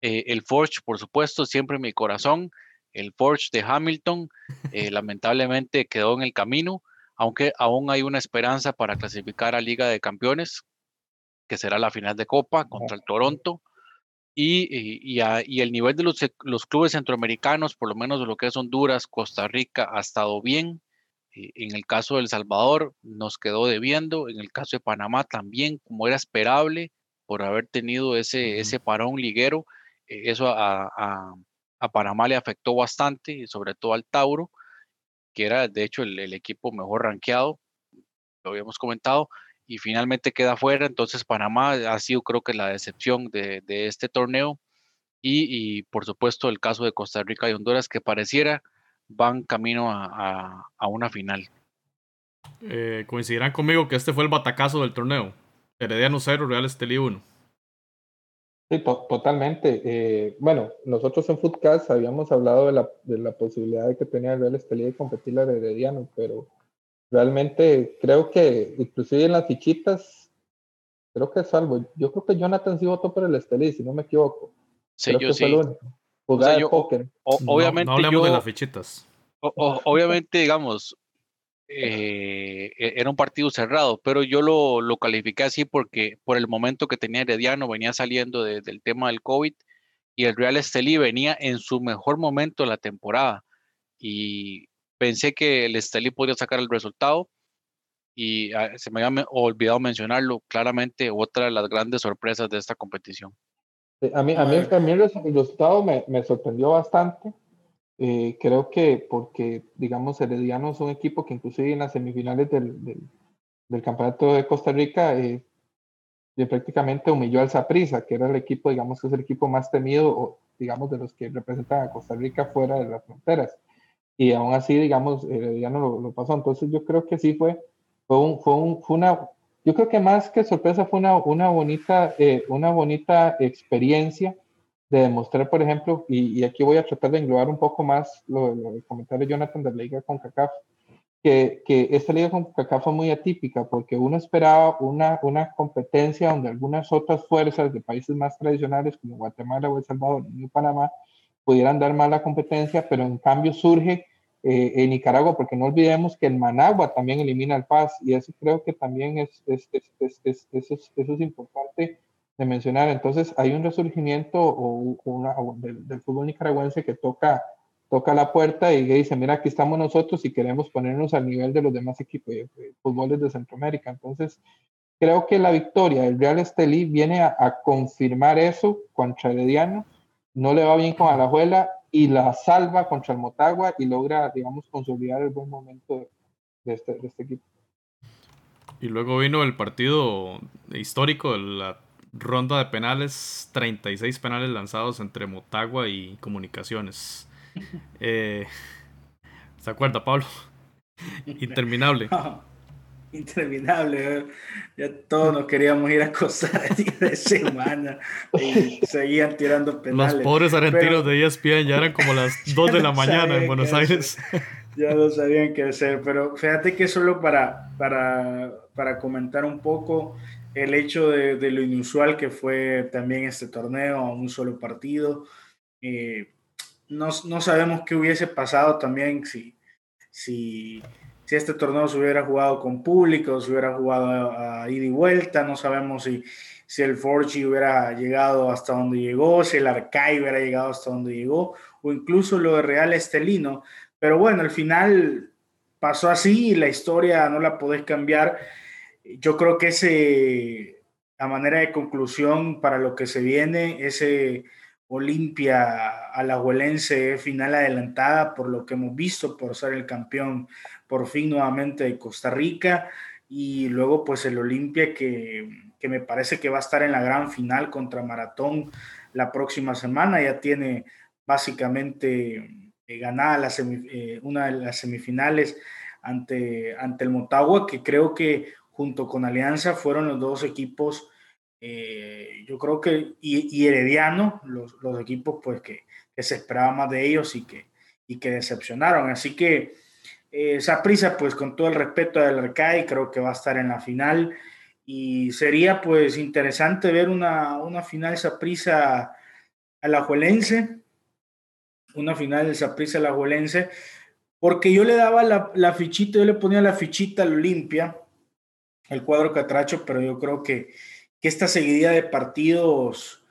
Eh, el Forge, por supuesto, siempre en mi corazón. El Forge de Hamilton, eh, lamentablemente quedó en el camino, aunque aún hay una esperanza para clasificar a Liga de Campeones, que será la final de Copa contra el Toronto. Y, y, el nivel de los, los, clubes centroamericanos, por lo menos de lo que es Honduras, Costa Rica, ha estado bien. Eh, en el caso de El Salvador nos quedó debiendo, en el caso de Panamá también, como era esperable, por haber tenido ese, ese parón liguero, eh, eso a, a, Panamá le afectó bastante, sobre todo al Tauro, que era de hecho el, equipo mejor rankeado, lo habíamos comentado, y finalmente queda fuera. Entonces Panamá ha sido creo que la decepción de, de este torneo. Y, y, por supuesto el caso de Costa Rica y Honduras que pareciera van camino a, a, una final.
Eh, coincidirán conmigo que este fue el batacazo del torneo. Herediano 0, Real Estelí 1.
Sí, totalmente. Eh, bueno, nosotros en Footcast habíamos hablado de la, de la posibilidad de que tenía el Real Estelí de competir la Herediano, pero realmente creo que inclusive en las fichitas, creo que es salvo. Yo creo que Jonathan sí votó por el Estelí, si no me equivoco.
Sí, yo sí.
póker. obviamente no, hablemos de las fichitas.
obviamente, digamos, eh, e-, era un partido cerrado, pero yo lo, lo, califiqué así porque por el momento que tenía Herediano venía saliendo del tema del COVID y el Real Estelí venía en su mejor momento de la temporada y pensé que el Estelí podía sacar el resultado y ah, se me había olvidado mencionarlo claramente otra de las grandes sorpresas de esta competición.
A mí, a mí, a mí el resultado me, me sorprendió bastante eh, creo que porque, digamos, Herediano es un equipo que inclusive en las semifinales del, del, Campeonato de Costa Rica eh, prácticamente humilló al Saprissa, que era el equipo, digamos, que es el equipo más temido, o, digamos, de los que representan a Costa Rica fuera de las fronteras. Y aún así, digamos, Herediano lo, lo pasó. Entonces yo creo que sí fue, fue, un, fue, un, fue una, yo creo que más que sorpresa fue una, una, bonita, eh, una bonita experiencia de demostrar, por ejemplo, y, aquí voy a tratar de englobar un poco más lo, lo comentario de Jonathan de la Liga con CACAF, que, que, esta Liga con CACAF fue muy atípica porque uno esperaba una, una competencia donde algunas otras fuerzas de países más tradicionales como Guatemala o El Salvador y Panamá pudieran dar más la competencia, pero en cambio surge eh, en Nicaragua, porque no olvidemos que el Managua también elimina el Paz y eso creo que también es, es, es, es eso, es importante de mencionar. Entonces, hay un resurgimiento o del, fútbol nicaragüense que toca, toca la puerta y dice, mira, aquí estamos nosotros y queremos ponernos al nivel de los demás equipos de, fútbol de Centroamérica. Entonces, creo que la victoria del Real Estelí viene a, confirmar eso contra Herediano. No le va bien con Alajuela y la salva contra el Motagua y logra, digamos, consolidar el buen momento de este, de este equipo.
Y luego vino el partido histórico la ronda de penales, 36 penales lanzados entre Motagua y Comunicaciones. Eh, ¿Se acuerda, Pablo? Interminable.
interminable. Ya todos nos queríamos ir a acosar de semana y seguían tirando penales.
Los pobres argentinos de ESPN ya eran como las 2 de la mañana en Buenos Aires.
Ya no sabían qué hacer, pero fíjate que solo para, para, para comentar un poco, el hecho de, lo inusual que fue también este torneo a un solo partido. Eh, no, no, sabemos qué hubiese pasado también si, si, si, este torneo se hubiera jugado con público, se hubiera jugado a, ida y vuelta, no sabemos si, si el Forgy hubiera llegado hasta donde llegó, si el Arcai hubiera llegado hasta donde llegó, o incluso lo de Real Estelino. Pero bueno, al final pasó así y la historia no la podés cambiar yo creo que ese, a manera de conclusión para lo que se viene, ese Olimpia alajuelense final adelantada por lo que hemos visto, por ser el campeón por fin nuevamente de Costa Rica y luego pues el Olimpia que, que me parece que va a estar en la gran final contra Maratón la próxima semana, ya tiene básicamente eh, ganada la eh, una de las semifinales ante, ante el Motagua, que creo que junto con Alianza fueron los dos equipos, eh, yo creo que, y, Herediano, los, equipos pues que, que, se esperaba más de ellos y que, y que decepcionaron. Así que esa prisa pues con todo el respeto del Arcai, creo que va a estar en la final y sería pues interesante ver una, una final Saprisa alajuelense, una final de Saprisa alajuelense, porque yo le daba la, la, fichita, yo le ponía la fichita al Olimpia, el cuadro Catracho, pero yo creo que, que esta seguidilla de partidos,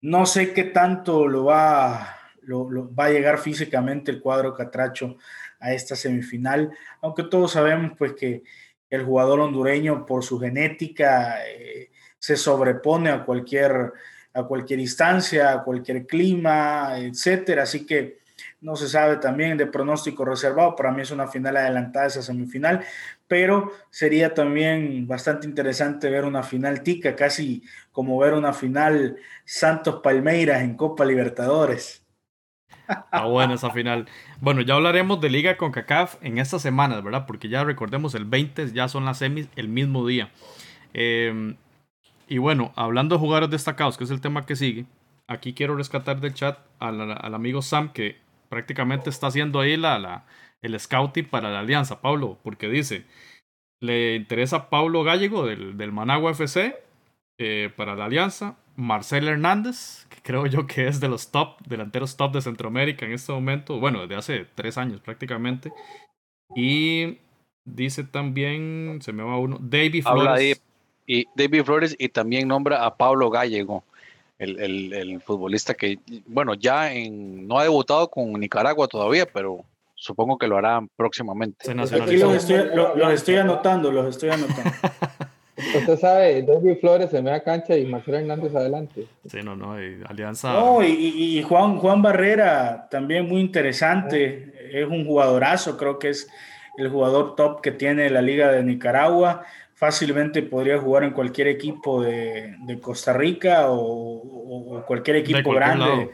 no sé qué tanto lo va, lo, va a llegar físicamente el cuadro Catracho a esta semifinal, aunque todos sabemos pues que el jugador hondureño por su genética eh, se sobrepone a cualquier, a cualquier instancia, a cualquier clima, etcétera, así que no se sabe también de pronóstico reservado, para mí es una final adelantada esa semifinal, pero sería también bastante interesante ver una final tica, casi como ver una final Santos Palmeiras en Copa Libertadores.
Ah, bueno esa final. Bueno, ya hablaremos de Liga con CACAF en estas semanas, ¿verdad? Porque ya recordemos, el 20 ya son las semis el mismo día. Em, y bueno, hablando de jugadores destacados, que es el tema que sigue, aquí quiero rescatar del chat al, amigo Sam, que prácticamente está haciendo ahí la, el scouting para la alianza, Pablo, porque dice, le interesa Pablo Gallego del, del Managua FC eh, para la alianza, Marcel Hernández, que creo yo que es de los top, delanteros top de Centroamérica en este momento, bueno, desde hace tres años prácticamente, y dice también, se me va uno, David Flores.
y David Flores y también nombra a Pablo Gallego el, futbolista que, bueno, ya en, no ha debutado con Nicaragua todavía, pero supongo que lo hará próximamente.
Aquí los estoy, anotando, los estoy anotando.
Usted sabe, David Flores en media cancha y Marcelo Hernández adelante.
Sí, no, no, Alianza.
No, y, y, Juan, Juan Barrera también muy interesante, es un jugadorazo, creo que es el jugador top que tiene la Liga de Nicaragua fácilmente podría jugar en cualquier equipo de, Costa Rica o, cualquier equipo grande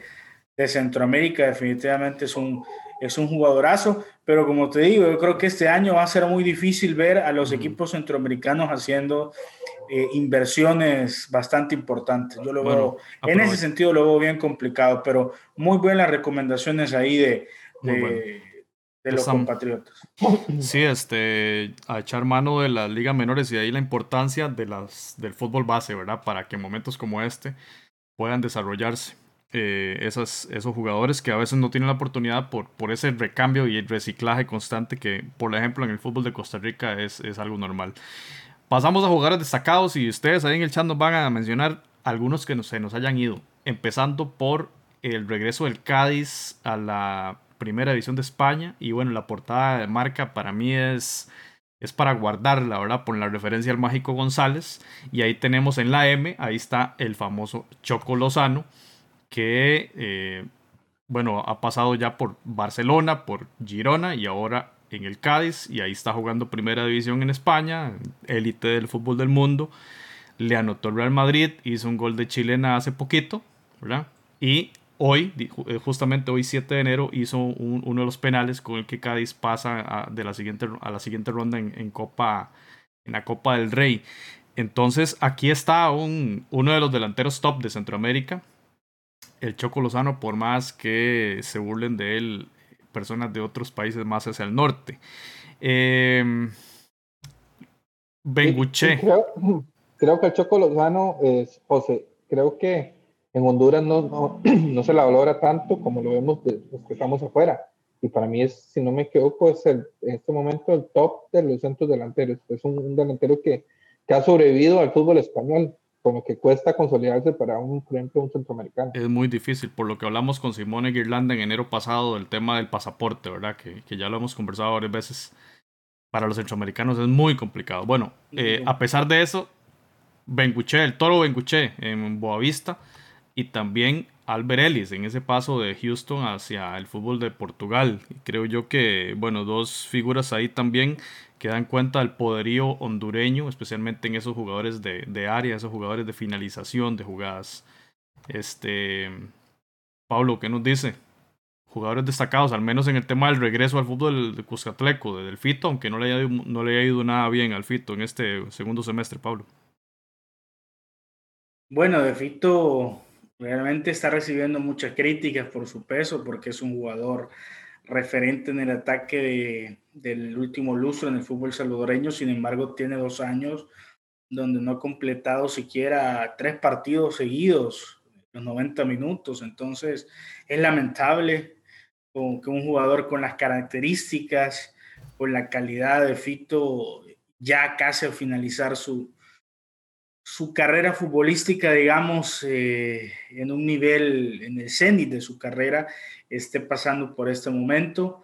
de Centroamérica. Definitivamente es un, es un jugadorazo. pero como te digo, yo creo que este año va a ser muy difícil ver a los equipos centroamericanos haciendo eh, inversiones bastante importantes. Yo lo veo, en ese sentido lo veo bien complicado, pero muy buenas recomendaciones ahí de, de, los compatriotas.
Sí, este, a echar mano de las ligas menores y ahí la importancia de las, del fútbol base, ¿verdad? Para que en momentos como este puedan desarrollarse. Eh, esos jugadores que a veces no tienen la oportunidad por, por ese recambio y el reciclaje constante que, por ejemplo, en el fútbol de Costa Rica es, es algo normal. Pasamos a jugadores destacados y ustedes ahí en el chat nos van a mencionar algunos que no, se nos hayan ido. Empezando por el regreso del Cádiz a la primera división de España. Y bueno, la portada de marca para mí es, es para guardarla, ¿verdad? Por la referencia al Mágico González. Y ahí tenemos en la M, ahí está el famoso Choco Lozano, que, eh, bueno, ha pasado ya por Barcelona, por Girona y ahora en el Cádiz y ahí está jugando primera división en España, élite del fútbol del mundo. Le anotó el Real Madrid, hizo un gol de chilena hace poquito, ¿verdad? Y hoy, eh, justamente hoy 7 de enero, hizo uno de los penales con el que Cádiz pasa a, de la siguiente, a la siguiente ronda en, Copa, en la Copa del Rey. Entonces aquí está un, uno de los delanteros top de Centroamérica, el Choco Lozano, por más que se burlen de él personas de otros países más hacia el norte. Eh, Benguche.
Creo, que el Choco Lozano, es, José, creo que en Honduras no, no, se la valora tanto como lo vemos de los que estamos afuera. Y para mí es, si no me equivoco, es el, en este momento el top de los centros delanteros. Es un, delantero que, que ha sobrevivido al fútbol español como que cuesta consolidarse para un, por ejemplo, un centroamericano.
Es muy difícil, por lo que hablamos con Simone Guirlanda en enero pasado del tema del pasaporte, ¿verdad? Que, que ya lo hemos conversado varias veces. Para los centroamericanos es muy complicado. Bueno, eh, a pesar de eso, Benguche, el toro Benguche en Boavista y también Albert Ellis en ese paso de Houston hacia el fútbol de Portugal. Creo yo que, bueno, dos figuras ahí también que dan cuenta del poderío hondureño, especialmente en esos jugadores de, de área, esos jugadores de finalización de jugadas. Este, Pablo, ¿qué nos dice? Jugadores destacados, al menos en el tema del regreso al fútbol de Cuscatleco, del Fito, aunque no le, haya, no le haya ido nada bien al Fito en este segundo semestre, Pablo.
Bueno, de Fito realmente está recibiendo muchas críticas por su peso, porque es un jugador referente en el ataque del último lustro en el fútbol salvadoreño, sin embargo tiene dos años donde no ha completado siquiera tres partidos seguidos, los 90 minutos, entonces es lamentable que un jugador con las características, con la calidad de Fito, ya casi a finalizar su, su carrera futbolística, digamos, eh, en un nivel, en el cenit de su carrera, esté pasando por este momento.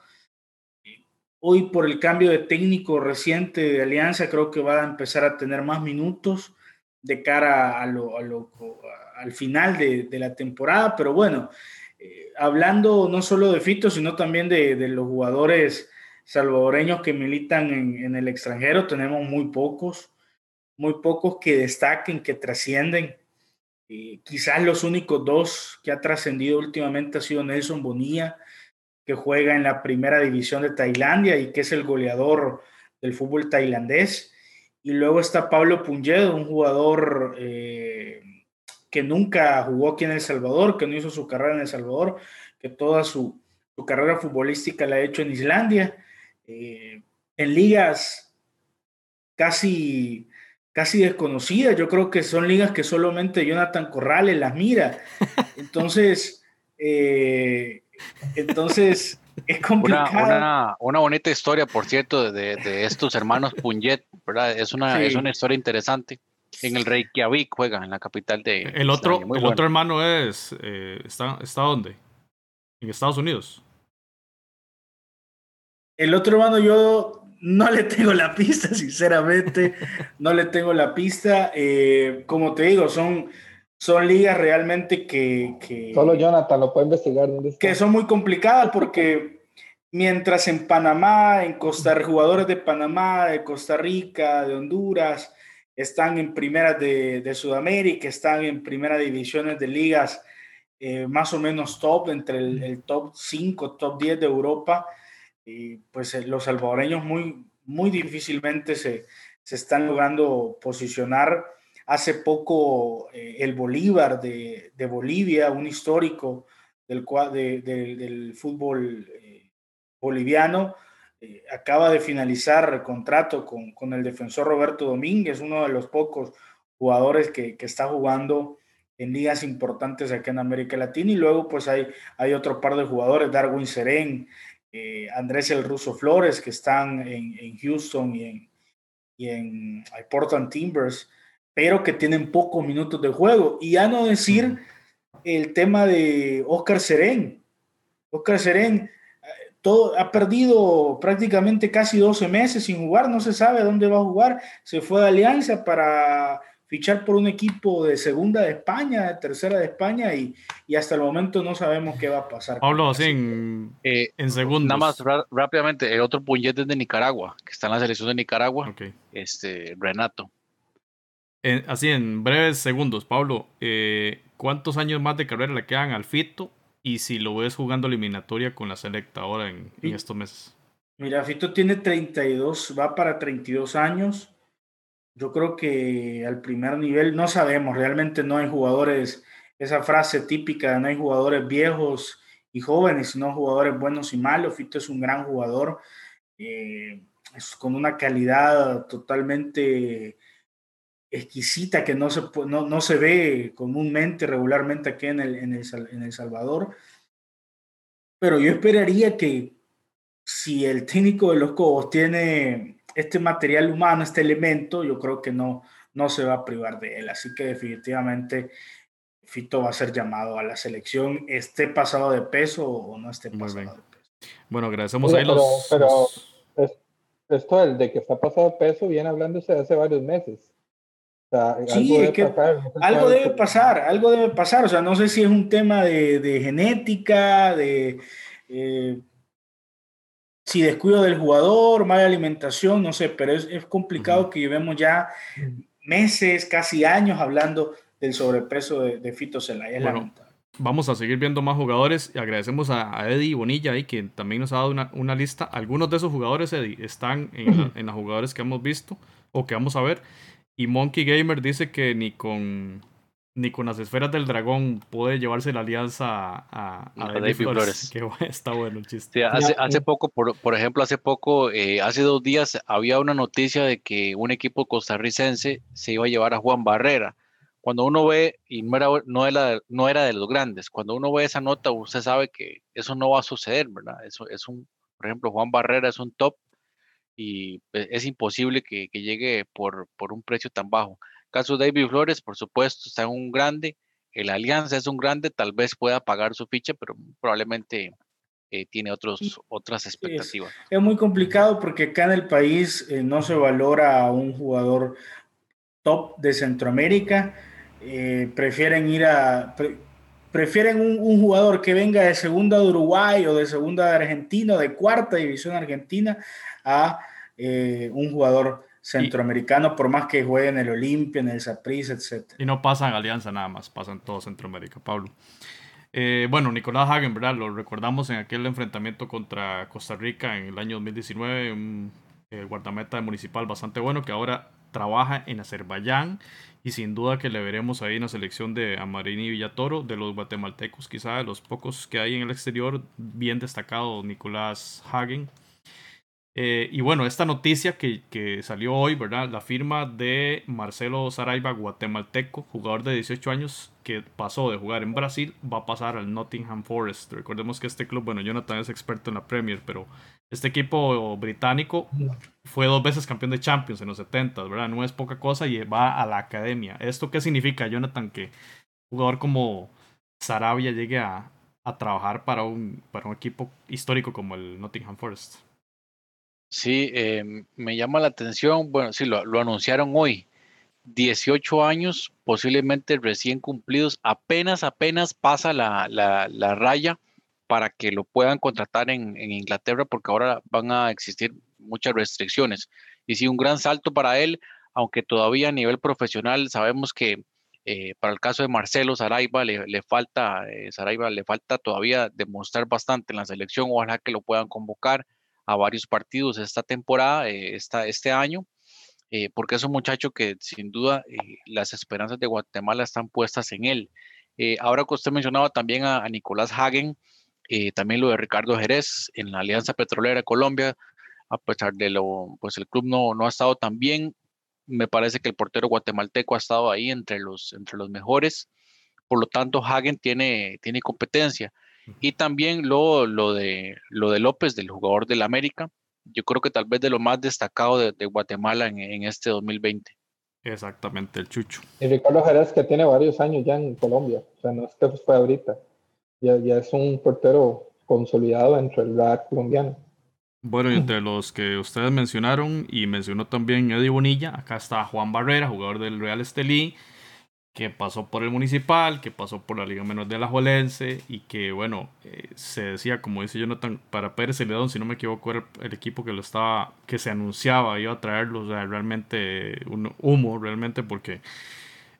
Hoy, por el cambio de técnico reciente de Alianza, creo que va a empezar a tener más minutos de cara al final de, la temporada, pero bueno, eh, hablando no solo de Fito, sino también de, los jugadores salvadoreños que militan en el extranjero, tenemos muy pocos muy pocos que destaquen, que trascienden. Quizás los únicos dos que ha trascendido últimamente ha sido Nelson Bonilla, que juega en la primera división de Tailandia y que es el goleador del fútbol tailandés. Y luego está Pablo Punyedo, un jugador eh, que nunca jugó aquí en El Salvador, que no hizo su carrera en El Salvador, que toda su, carrera futbolística la ha hecho en Islandia. Eh, en ligas casi casi desconocida. Yo creo que son ligas que solamente Jonathan Corrales las mira. Entonces, eh, entonces es complicado.
Una, bonita historia, por cierto, de, estos hermanos Punjet, ¿verdad? Es una, es una historia interesante. En el Reykjavik juegan, en la capital de.
El otro, el otro hermano es. Eh, está, ¿Está dónde? En Estados Unidos.
El otro hermano, yo no le tengo la pista, sinceramente, no le tengo la pista. Eh, como te digo, son, son ligas realmente que,
Solo Jonathan lo puede investigar.
Que son muy complicadas porque mientras en Panamá, en Costa Rica, jugadores de Panamá, de Costa Rica, de Honduras, están en primeras de, Sudamérica, están en primeras divisiones de ligas eh, más o menos top, entre el, el top 5, top 10 de Europa y pues eh, los salvadoreños muy, muy difícilmente se, se están logrando posicionar. Hace poco eh, el Bolívar de, de, Bolivia, un histórico del, de, del fútbol eh, boliviano, acaba de finalizar contrato con, con, el defensor Roberto Domínguez, uno de los pocos jugadores que, que está jugando en ligas importantes acá en América Latina. Y luego pues hay, hay otro par de jugadores, Darwin Serén, eh, Andrés el Ruso Flores, que están en, Houston y en, y en Portland Timbers, pero que tienen pocos minutos de juego. Y ya no decir el tema de Oscar Serén. Oscar Serén eh, todo, ha perdido prácticamente casi 12 meses sin jugar, no se sabe dónde va a jugar. Se fue de Alianza para fichar por un equipo de segunda de España, de tercera de España y, y hasta el momento no sabemos qué va a pasar.
Pablo, así en, eh, en segundos.
Nada más rápidamente, el otro puñete de Nicaragua, que está en la selección de Nicaragua, este Renato.
así en breves segundos, Pablo, eh, ¿cuántos años más de carrera le quedan al Fito? Y si lo ves jugando eliminatoria con la selecta ahora en, en estos meses.
Mira, Fito tiene 32, va para 32 años yo creo que al primer nivel no sabemos, realmente no hay jugadores, esa frase típica, no hay jugadores viejos y jóvenes, sino jugadores buenos y malos. Fito es un gran jugador, eh, es con una calidad totalmente exquisita que no se, no, no se ve comúnmente, regularmente aquí en el, en, el, en el Salvador. Pero yo esperaría que si el técnico de los Cobos tiene este material humano, este elemento, yo creo que no, no se va a privar de él. Así que definitivamente Fito va a ser llamado a la selección, esté pasado de peso o no esté pasado de peso.
Bueno, agradecemos a los...
Pero, esto del de que está pasado de peso viene hablándose hace varios meses.
sí, algo, debe, pasar, algo debe pasar, algo debe pasar. O sea, no sé si es un tema de, de genética, de... Eh, si descuido del jugador, mala alimentación, no sé, pero es, es complicado que llevemos ya meses, casi años hablando del sobrepeso de, de Fito Zelaya. Bueno,
vamos a seguir viendo más jugadores y agradecemos a, Eddie Bonilla ahí, que también nos ha dado una, una lista. Algunos de esos jugadores, Eddie, están en, en los jugadores que hemos visto o que vamos a ver. Y Monkey Gamer dice que ni con ni con las esferas del dragón puede llevarse la alianza a, a, David, Flores. Que está bueno el chiste.
hace, poco, por, por, ejemplo, hace poco, eh, hace dos días había una noticia de que un equipo costarricense se iba a llevar a Juan Barrera. Cuando uno ve, y no era, no era, no era de los grandes, cuando uno ve esa nota, usted sabe que eso no va a suceder, ¿verdad? Eso es un, por ejemplo, Juan Barrera es un top y pues, es imposible que, que llegue por, por un precio tan bajo caso David Flores, por supuesto, está en un grande. El Alianza es un grande, tal vez pueda pagar su ficha, pero probablemente eh, tiene otros, otras expectativas.
Es, muy complicado porque acá en el país eh, no se valora a un jugador top de Centroamérica. Eh, prefieren ir a. prefieren un, un, jugador que venga de segunda de Uruguay o de segunda de Argentina, o de cuarta división argentina, a un jugador centroamericano, por más que juegue en el Olimpia, en el Saprissa, etc.
Y no pasan Alianza nada más, pasan todo Centroamérica, Pablo. Eh, bueno, Nicolás Hagen, ¿verdad? Lo recordamos en aquel enfrentamiento contra Costa Rica en el año 2019, un eh, guardameta municipal bastante bueno que ahora trabaja en Azerbaiyán y sin duda que le veremos ahí en la selección de Amarini Villatoro, de los guatemaltecos quizá, de los pocos que hay en el exterior, bien destacado Nicolás Hagen. Eh, y bueno, esta noticia que, que, salió hoy, ¿verdad? La firma de Marcelo Saraiva, guatemalteco, jugador de 18 años, que pasó de jugar en Brasil, va a pasar al Nottingham Forest. Recordemos que este club, bueno, Jonathan es experto en la Premier, pero este equipo británico fue dos veces campeón de Champions en los 70, ¿verdad? No es poca cosa y va a la academia. ¿Esto qué significa, Jonathan? Que jugador como Sarabia llegue a, a trabajar para un, para un equipo histórico como el Nottingham Forest.
Sí, em, me llama la atención, bueno, sí, lo, anunciaron hoy. 18 años, posiblemente recién cumplidos, apenas, apenas pasa la, la, raya para que lo puedan contratar en, en, Inglaterra, porque ahora van a existir muchas restricciones. Y sí, un gran salto para él, aunque todavía a nivel profesional sabemos que eh, para el caso de Marcelo Saraiva le, le falta, eh, Saraiva le falta todavía demostrar bastante en la selección, ojalá que lo puedan convocar a varios partidos esta temporada, eh, este año, eh, porque es un muchacho que sin duda las esperanzas de Guatemala están puestas en él. ahora que usted mencionaba también a, Nicolás Hagen, también lo de Ricardo Jerez en la Alianza Petrolera de Colombia, a pesar de lo, pues el club no, no ha estado tan bien, me parece que el portero guatemalteco ha estado ahí entre los, entre los mejores. Por lo tanto, Hagen tiene, tiene competencia. Y también lo, lo, de, lo de López, del jugador del América, yo creo que tal vez de lo más destacado de, Guatemala en, este 2020.
Exactamente, el Chucho.
Y Ricardo Jerez, que tiene varios años ya en Colombia, o sea, no es que fue ahorita, ya, ya es un portero consolidado entre el radar colombiano.
Bueno, y entre los que ustedes mencionaron, y mencionó también Eddie Bonilla, acá está Juan Barrera, jugador del Real Estelí, que pasó por el Municipal, que pasó por la Liga Menor de la Jolense, y que, bueno, eh, se decía, como dice Jonathan, para Pérez Celedón, si no me equivoco, era el, equipo que lo estaba, que se anunciaba, iba a traerlo, o sea, realmente un humo, realmente, porque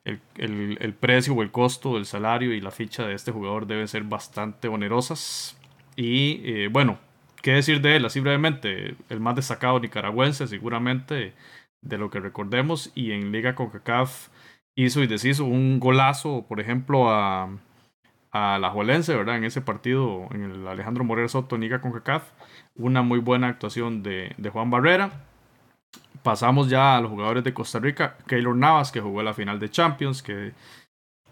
el, el precio o el costo del salario y la ficha de este jugador deben ser bastante onerosas. Y eh, bueno, ¿Qué decir de él? Así brevemente, el más destacado nicaragüense, seguramente, de lo que recordemos, y en Liga CONCACAF hizo y deshizo un golazo, por ejemplo, a, la Juelense, ¿verdad? En ese partido, en el Alejandro Moreno Soto en Liga CONCACAF, una muy buena actuación de, de Juan Barrera. Pasamos ya a los jugadores de Costa Rica, Keylor Navas, que jugó la final de Champions, que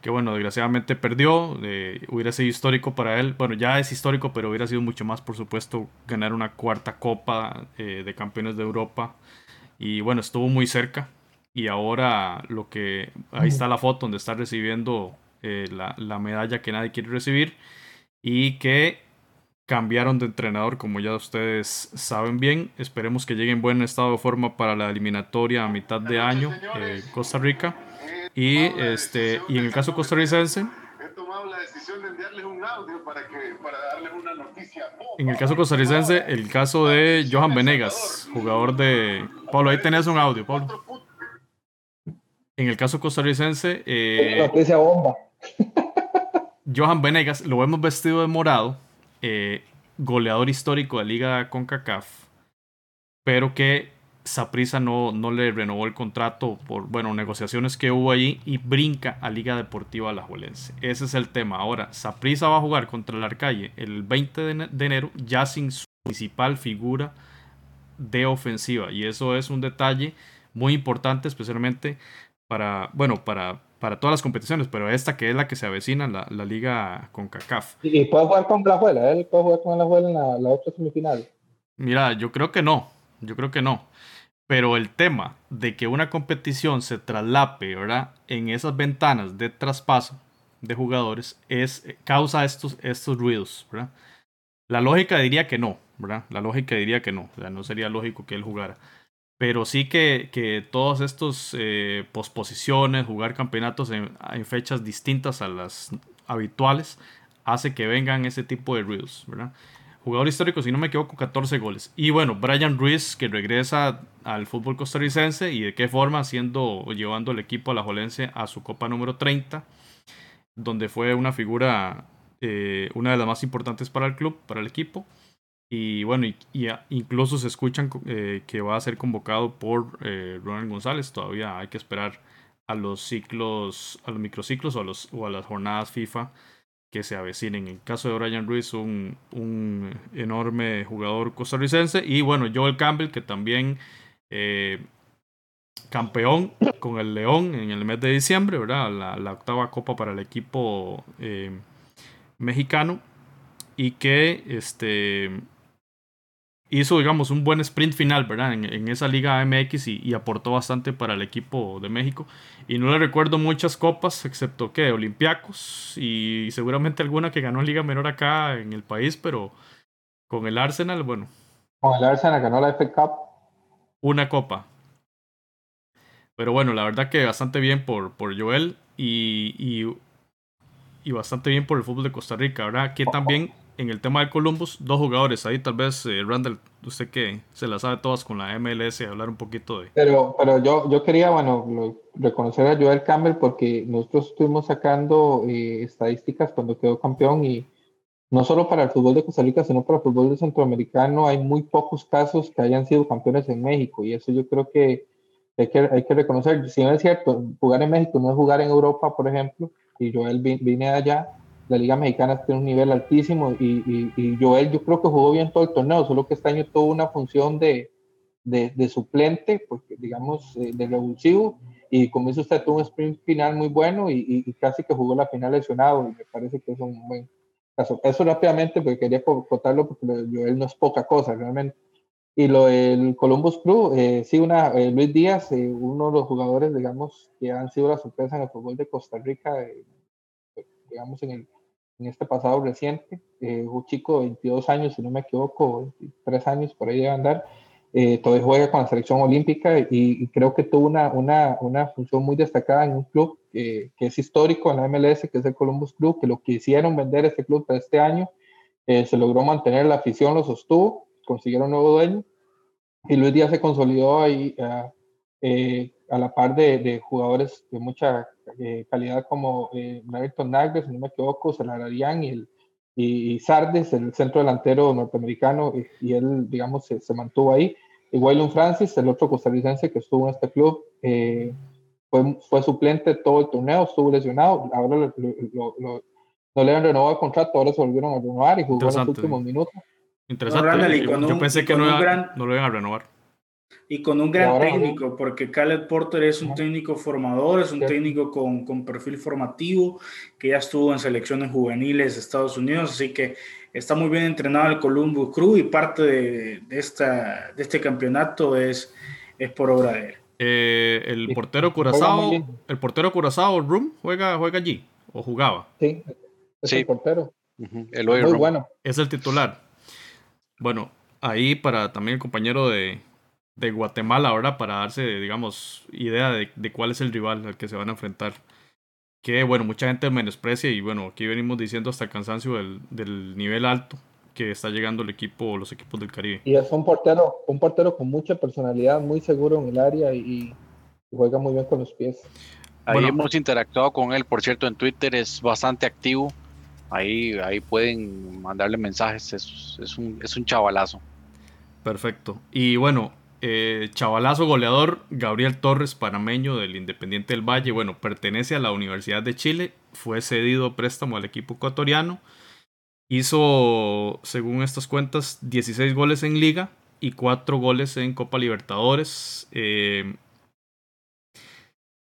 que bueno, desgraciadamente perdió, eh, hubiera sido histórico para él, bueno, ya es histórico, pero hubiera sido mucho más, por supuesto, ganar una cuarta copa eh, de campeones de Europa. Y bueno, estuvo muy cerca. Y ahora lo que, ahí está la foto donde está recibiendo eh, la, la medalla que nadie quiere recibir y que cambiaron de entrenador, como ya ustedes saben bien. Esperemos que llegue en buen estado de forma para la eliminatoria a mitad de año Costa Rica. Y, este, y en el caso costarricense, En el caso costarricense, el caso de Johan Venegas, jugador de. Pablo, ahí tenés un audio, Pablo. En el caso costarricense. Eh, bomba. Johan Venegas, lo hemos vestido de morado, eh, goleador histórico de Liga CONCACAF, pero que Saprisa no, no le renovó el contrato por, bueno, negociaciones que hubo allí y brinca a Liga Deportiva Alajuelense. Ese es el tema. Ahora, Saprisa va a jugar contra el Arcalle el 20 de enero ya sin su principal figura de ofensiva. Y eso es un detalle muy importante, especialmente para, bueno, para, para todas las competiciones, pero esta que es la que se avecina, la, la Liga con CACAF.
¿Y puede jugar con la Juela? ¿Él puede jugar con la Juela en la, la otra semifinal?
Mira, yo creo que no. Yo creo que no. Pero el tema de que una competición se traslape, ¿verdad? En esas ventanas de traspaso de jugadores es eh, causa estos, estos ruidos, ¿verdad? La lógica diría que no, ¿verdad? La lógica diría que no, o sea, no sería lógico que él jugara. Pero sí que, que todos estos eh, posposiciones, jugar campeonatos en, en, fechas distintas a las habituales, hace que vengan ese tipo de ruidos, ¿verdad? Jugador histórico, si no me equivoco, 14 goles. Y bueno, Brian Ruiz, que regresa al fútbol costarricense y de qué forma, haciendo, llevando el equipo a la Jolense a su Copa número 30, donde fue una figura, eh, una de las más importantes para el club, para el equipo. Y bueno, y, incluso se escuchan eh, que va a ser convocado por eh, Ronald González. Todavía hay que esperar a los ciclos, a los microciclos o a, los, o a las jornadas FIFA que se avecinen. En el caso de Brian Ruiz, un, un enorme jugador costarricense. Y bueno, Joel Campbell, que también eh, campeón con el León en el mes de diciembre, ¿verdad? La, octava copa para el equipo mexicano. Y que este, hizo, digamos, un buen sprint final, ¿verdad? En, esa Liga MX y, aportó bastante para el equipo de México. Y no le recuerdo muchas copas, excepto que Olympiacos y seguramente alguna que ganó en Liga Menor acá en el país, pero con el Arsenal, bueno.
Con el Arsenal ganó la FA Cup.
Una copa. Pero bueno, la verdad que bastante bien por, por Joel y, y, y bastante bien por el fútbol de Costa Rica, ¿verdad? Que también en el tema de Columbus, dos jugadores ahí, tal vez eh, Randall, usted que se la sabe todas con la MLS, hablar un poquito de...
Pero, pero yo, yo quería, bueno, reconocer a Joel Campbell porque nosotros estuvimos sacando eh, estadísticas cuando quedó campeón y no solo para el fútbol de Costa Rica, sino para el fútbol de centroamericano, hay muy pocos casos que hayan sido campeones en México y eso yo creo que hay que, hay que reconocer. Si no es cierto, jugar en México no es jugar en Europa, por ejemplo, y Joel vine de allá, la Liga Mexicana tiene un nivel altísimo y, y, Joel yo creo que jugó bien todo el torneo, solo que este año tuvo una función de, de, suplente, porque digamos, eh, de revulsivo, y como dice usted, tuvo un sprint final muy bueno y, casi que jugó la final lesionado, y me parece que es un buen caso. Eso rápidamente, porque quería contarlo, porque Joel no es poca cosa realmente. Y lo del Columbus Crew, eh, sí, una, eh, Luis Díaz, eh, uno de los jugadores, digamos, que han sido la sorpresa en el fútbol de Costa Rica, digamos, en, el, en este pasado reciente, un chico de 22 años, si no me equivoco, 23 años, por ahí debe andar, todavía juega con la selección olímpica y, creo que tuvo una, una, una, función muy destacada en un club que es histórico en la MLS, que es el Columbus Crew, que lo quisieron vender este club para este año, se logró mantener la afición, lo sostuvo consiguieron un nuevo dueño y Luis Díaz se consolidó ahí eh, a la par de, jugadores de mucha eh, calidad como eh, Nagler, si no me equivoco, Salararian y, el, y, Sardes, el centro delantero norteamericano, y, él, digamos, se, mantuvo ahí. Y Waylon Francis, el otro costarricense que estuvo en este club, eh, fue, fue, suplente todo el torneo, estuvo lesionado, ahora no le han renovado el contrato, ahora se volvieron a renovar y jugó en los últimos minutos.
Interesante. yo, pensé que no, lo iban a renovar.
Y con un gran técnico, porque Caleb Porter es un técnico formador, es un técnico con, con, perfil formativo, que ya estuvo en selecciones juveniles de Estados Unidos, así que está muy bien entrenado el Columbus Crew y parte de, de esta, de este campeonato es, es por obra de él.
Eh, el portero Curazao, el portero Curazao Room juega, juega allí o jugaba.
Sí, es el portero.
el muy bueno. Es el titular. Bueno, ahí para también el compañero de, de Guatemala ahora para darse, digamos, idea de, de, cuál es el rival al que se van a enfrentar. Que, bueno, mucha gente menosprecia y, bueno, aquí venimos diciendo hasta el cansancio del, del nivel alto que está llegando el equipo, los equipos del Caribe.
Y es un portero, un portero con mucha personalidad, muy seguro en el área y, juega muy bien con los pies.
Ahí hemos interactuado con él, por cierto, en Twitter es bastante activo Ahí, ahí pueden mandarle mensajes, es, es, un, es un chavalazo.
Perfecto. Y bueno, eh, chavalazo goleador Gabriel Torres, panameño del Independiente del Valle. Bueno, pertenece a la Universidad de Chile, fue cedido préstamo al equipo ecuatoriano. Hizo, según estas cuentas, 16 goles en liga y 4 goles en Copa Libertadores. Eh,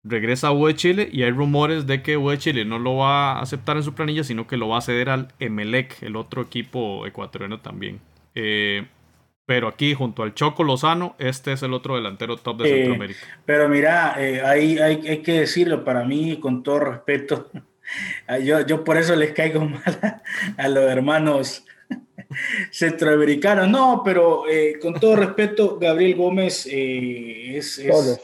regresa a U de Chile y hay rumores de que U de Chile no lo va a aceptar en su planilla, sino que lo va a ceder al Emelec, el otro equipo ecuatoriano también. Eh, pero aquí, junto al Choco Lozano, este es el otro delantero top de eh, Centroamérica.
Pero mira, eh, hay, hay, que decirlo para mí, con todo respeto, yo, yo por eso les caigo mal a, los hermanos centroamericanos. No, pero con todo respeto, Gabriel Gómez es, es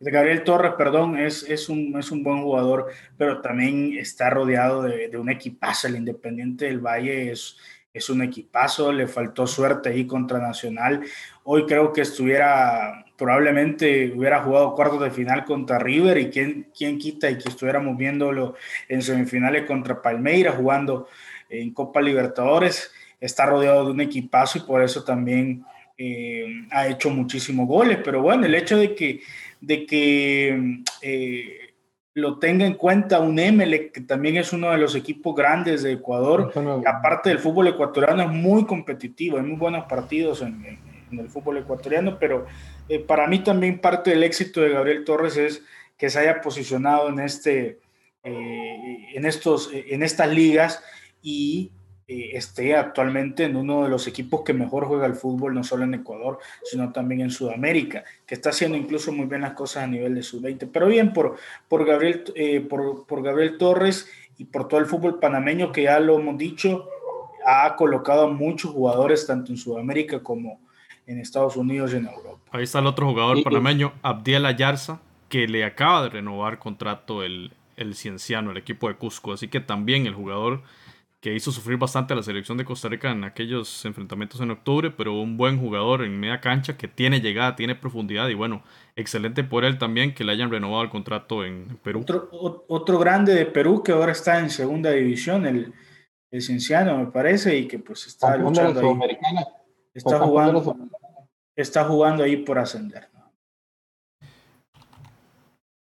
Gabriel Torres, perdón, es, es, un, es un buen jugador, pero también está rodeado de, de un equipazo. El Independiente del Valle es, es un equipazo, le faltó suerte ahí contra Nacional. Hoy creo que estuviera, probablemente hubiera jugado cuartos de final contra River y quién, quién quita y que estuviéramos viéndolo en semifinales contra Palmeiras, jugando en Copa Libertadores. Está rodeado de un equipazo y por eso también eh, ha hecho muchísimos goles. Pero bueno, el hecho de que de que eh, lo tenga en cuenta un Emelec, que también es uno de los equipos grandes de Ecuador. Aparte del fútbol ecuatoriano, es muy competitivo, hay muy buenos partidos en, el fútbol ecuatoriano, pero eh, para mí también parte del éxito de Gabriel Torres es que se haya posicionado en, este, eh, en, estos, en estas ligas y eh, esté actualmente en uno de los equipos que mejor juega el fútbol, no solo en Ecuador, sino también en Sudamérica, que está haciendo incluso muy bien las cosas a nivel de sub-20. Pero bien, por, por, Gabriel, eh, por, por Gabriel Torres y por todo el fútbol panameño, que ya lo hemos dicho, ha colocado a muchos jugadores tanto en Sudamérica como en Estados Unidos y en Europa.
Ahí está el otro jugador panameño, Abdiel Ayarza, que le acaba de renovar contrato el, el Cienciano, el equipo de Cusco. Así que también el jugador que hizo sufrir bastante a la selección de Costa Rica en aquellos enfrentamientos en octubre, pero un buen jugador en media cancha que tiene llegada, tiene profundidad y bueno, excelente por él también que le hayan renovado el contrato en Perú.
Otro, otro grande de Perú que ahora está en segunda división, el, el Cienciano, me parece, y que pues está luchando ahí. Está jugando, está jugando ahí por ascender.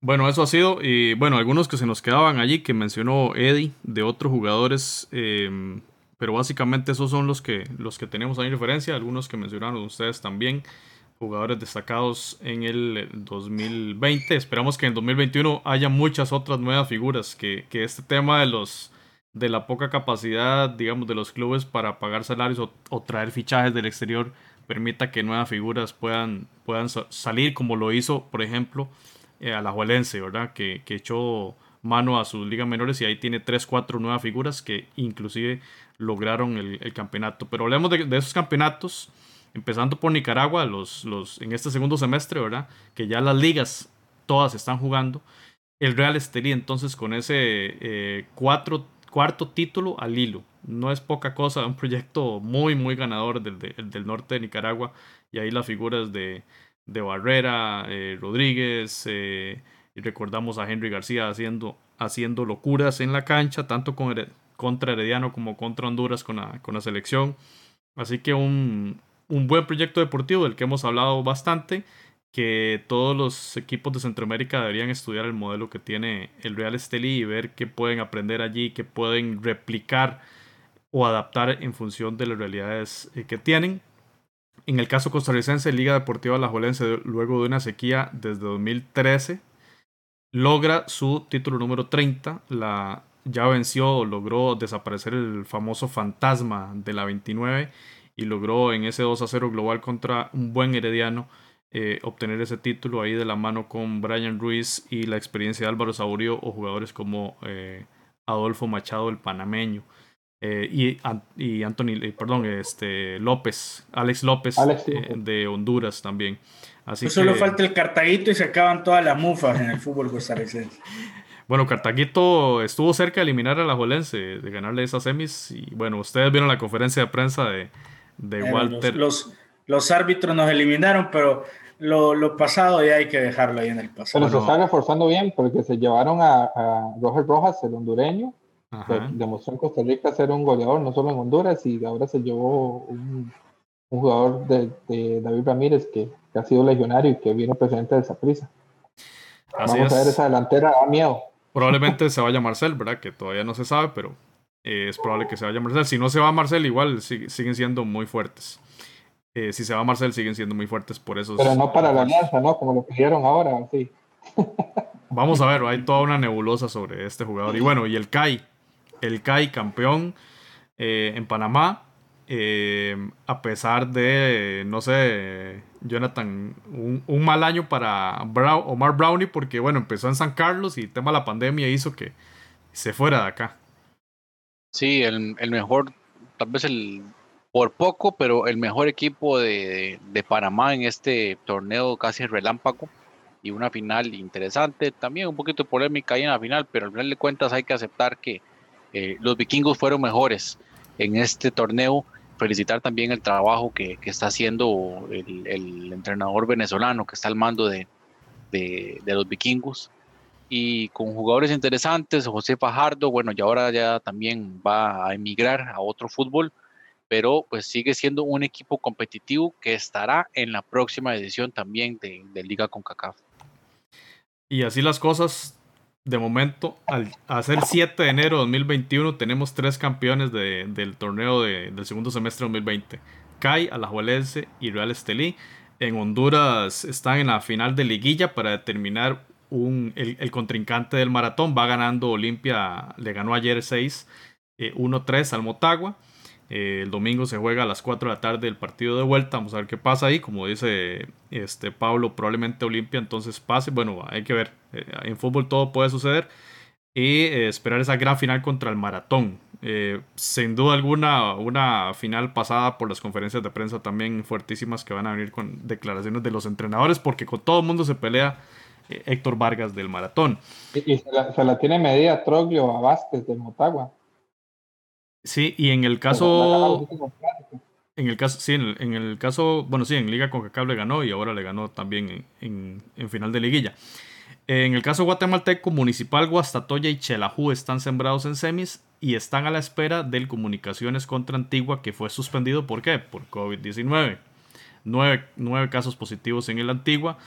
Bueno, eso ha sido. Y bueno, algunos que se nos quedaban allí, que mencionó Eddie, de otros jugadores. Em, pero básicamente esos son los que, los que tenemos ahí en referencia. Algunos que mencionaron ustedes también. Jugadores destacados en el 2020. Esperamos que en el 2021 haya muchas otras nuevas figuras. Que, que este tema de los de la poca capacidad, digamos, de los clubes para pagar salarios o, traer fichajes del exterior permita que nuevas figuras puedan, puedan salir, como lo hizo, por ejemplo, eh, a la Juelense, ¿verdad? Que, que, echó mano a sus ligas menores y ahí tiene 3, 4 nuevas figuras que inclusive lograron el, campeonato. Pero hablemos de, esos campeonatos, empezando por Nicaragua, los, los, en este segundo semestre, ¿verdad? Que ya las ligas todas están jugando. El Real Estelí entonces con ese eh, cuarto título al hilo. No es poca cosa, un proyecto muy, muy ganador del, del norte de Nicaragua. Y ahí las figuras de, de Barrera, eh, Rodríguez, eh, y recordamos a Henry García haciendo, haciendo locuras en la cancha, tanto con contra Herediano como contra Honduras con la, con la selección. Así que un, un buen proyecto deportivo del que hemos hablado bastante, que todos los equipos de Centroamérica deberían estudiar el modelo que tiene el Real Estelí y ver qué pueden aprender allí, qué pueden replicar o adaptar en función de las realidades eh, que tienen. En el caso costarricense, Liga Deportiva Alajuelense, luego de una sequía desde 2013, logra su título número 30. La, ya venció, logró desaparecer el famoso fantasma de la 29 y logró en ese 2 a 0 global contra un buen herediano eh, obtener ese título ahí de la mano con Brian Ruiz y la experiencia de Álvaro Saurio o jugadores como eh, Adolfo Machado, el panameño. Eh, y, y, Anthony, eh, perdón, este López, Alex López eh, de Honduras también. Así
pues Solo falta el Cartaguito y se acaban todas las mufas en el fútbol costarricense.
Bueno, Cartaguito estuvo cerca de eliminar a la Jolense, de ganarle esas semis. Y bueno, ustedes vieron la conferencia de prensa de, de Walter.
Los, los, árbitros nos eliminaron, pero lo, lo, pasado ya hay que dejarlo ahí en el pasado.
Pero se está reforzando bien porque se llevaron a, a Roger Rojas, el hondureño, demostró en Costa Rica ser un goleador, no solo en Honduras, y ahora se llevó un, jugador de, David Ramírez que, ha sido legionario y que viene presidente de Saprissa. Vamos a ver esa delantera, da miedo.
Probablemente se vaya Marcel, ¿verdad? Que todavía no se sabe, pero eh, es probable que se vaya Marcel. Si no se va Marcel, igual siguen siendo muy fuertes. Eh, si se va Marcel, siguen siendo muy fuertes por eso.
Pero no para la alianza, ¿no? Como lo pidieron ahora, sí.
Vamos a ver, hay toda una nebulosa sobre este jugador. Y bueno, y el CAI, el CAI campeón eh, en Panamá. Eh, a pesar de, no sé, Jonathan, un, mal año para Omar Brownie, porque bueno, empezó en San Carlos y el tema de la pandemia hizo que se fuera de acá.
Sí, el, mejor, tal vez el, por poco, pero el mejor equipo de, de, Panamá en este torneo casi relámpago y una final interesante, también un poquito polémica ahí en la final, pero al final de cuentas hay que aceptar que eh, los vikingos fueron mejores en este torneo. Felicitar también el trabajo que, está haciendo el, entrenador venezolano que está al mando de, los vikingos. Y con jugadores interesantes, José Fajardo, bueno, y ahora ya también va a emigrar a otro fútbol, pero pues sigue siendo un equipo competitivo que estará en la próxima edición también de, de Liga CONCACAF.
Y así las cosas, de momento, al hacer 7 de enero de 2021, tenemos tres campeones del torneo del segundo semestre de 2020. CAI, Alajuelense y Real Estelí. En Honduras están en la final de liguilla para determinar un, el, contrincante del maratón. Va ganando Olimpia, le ganó ayer 6, 1-3 eh, al Motagua. Eh, el domingo se juega a las 4 de la tarde el partido de vuelta. Vamos a ver qué pasa ahí. Como dice este Pablo, probablemente Olimpia entonces pase. Bueno, hay que ver. Eh, en fútbol todo puede suceder. Y eh, esperar esa gran final contra el maratón. sin duda alguna, una final pasada por las conferencias de prensa también fuertísimas que van a venir con declaraciones de los entrenadores, porque con todo el mundo se pelea Héctor Vargas del maratón.
Y, se, la, se, la, tiene medida Troglio a Vázquez del Motagua.
Sí, y en el caso. En el caso, sí, en el, caso, bueno, sí, en Liga con le ganó y ahora le ganó también en, en, final de liguilla. En el caso guatemalteco, Municipal, Guastatoya y Chelajú están sembrados en semis y están a la espera del Comunicaciones contra Antigua que fue suspendido. ¿Por qué? Por COVID-19. Nueve, casos positivos en el Antigua.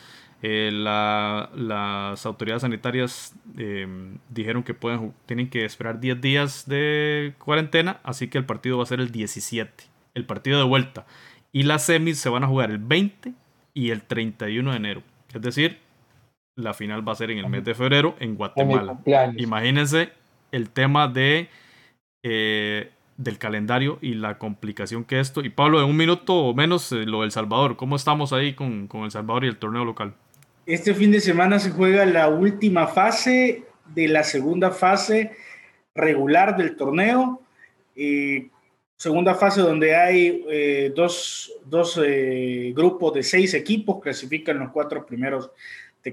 Eh, las autoridades sanitarias em, dijeron que pueden, tienen que esperar 10 días de cuarentena, así que el partido va a ser el 17, el partido de vuelta. Y las semis se van a jugar el 20 y el 31 de enero. Es decir, la final va a ser en el mes de febrero en Guatemala. Imagínense el tema de eh, del calendario y la complicación que esto. Y Pablo, en un minuto o menos, eh, lo del Salvador. ¿Cómo estamos ahí con, con, El Salvador y el torneo local?
Este fin de semana se juega la última fase de la segunda fase regular del torneo. Eh, segunda fase donde hay eh, dos, dos grupos de seis equipos, clasifican los cuatro primeros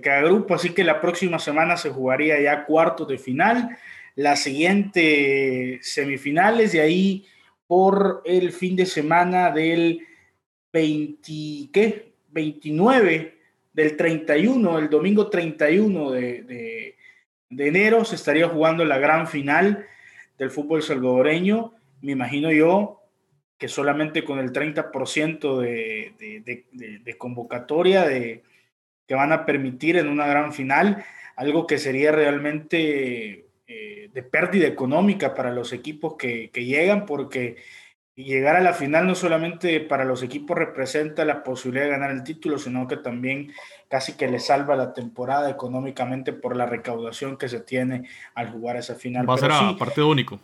cada grupo, así que la próxima semana se jugaría ya cuartos de final la siguiente semifinales, y ahí por el fin de semana del 20, ¿qué? 29, del 31, el domingo 31 de, de, de enero se estaría jugando la gran final del fútbol salvadoreño. Me imagino yo que solamente con el 30% de, de, de, convocatoria de, que van a permitir en una gran final, algo que sería realmente eh, de pérdida económica para los equipos que, llegan, porque llegar a la final no solamente para los equipos representa la posibilidad de ganar el título, sino que también casi que le salva la temporada económicamente por la recaudación que se tiene al jugar esa final.
Va a ser a partido único.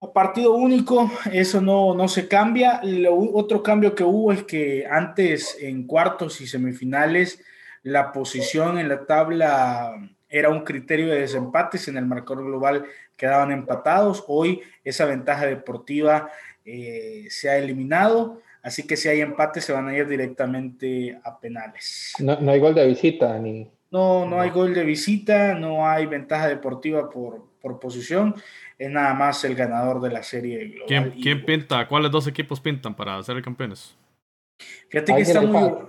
A partido único, eso no, no se cambia. Lo, otro cambio que hubo es que antes en cuartos y semifinales la posición en la tabla era un criterio de desempates, en el marcador global quedaban empatados, hoy esa ventaja deportiva eh, se ha eliminado, así que si hay empate se van a ir directamente a penales.
No, hay gol de visita ni...
No, no hay gol de visita, no hay ventaja deportiva por, por posición, es nada más el ganador de la serie
global. ¿Quién, pinta? ¿Cuáles dos equipos pintan para ser campeones?
Fíjate que está muy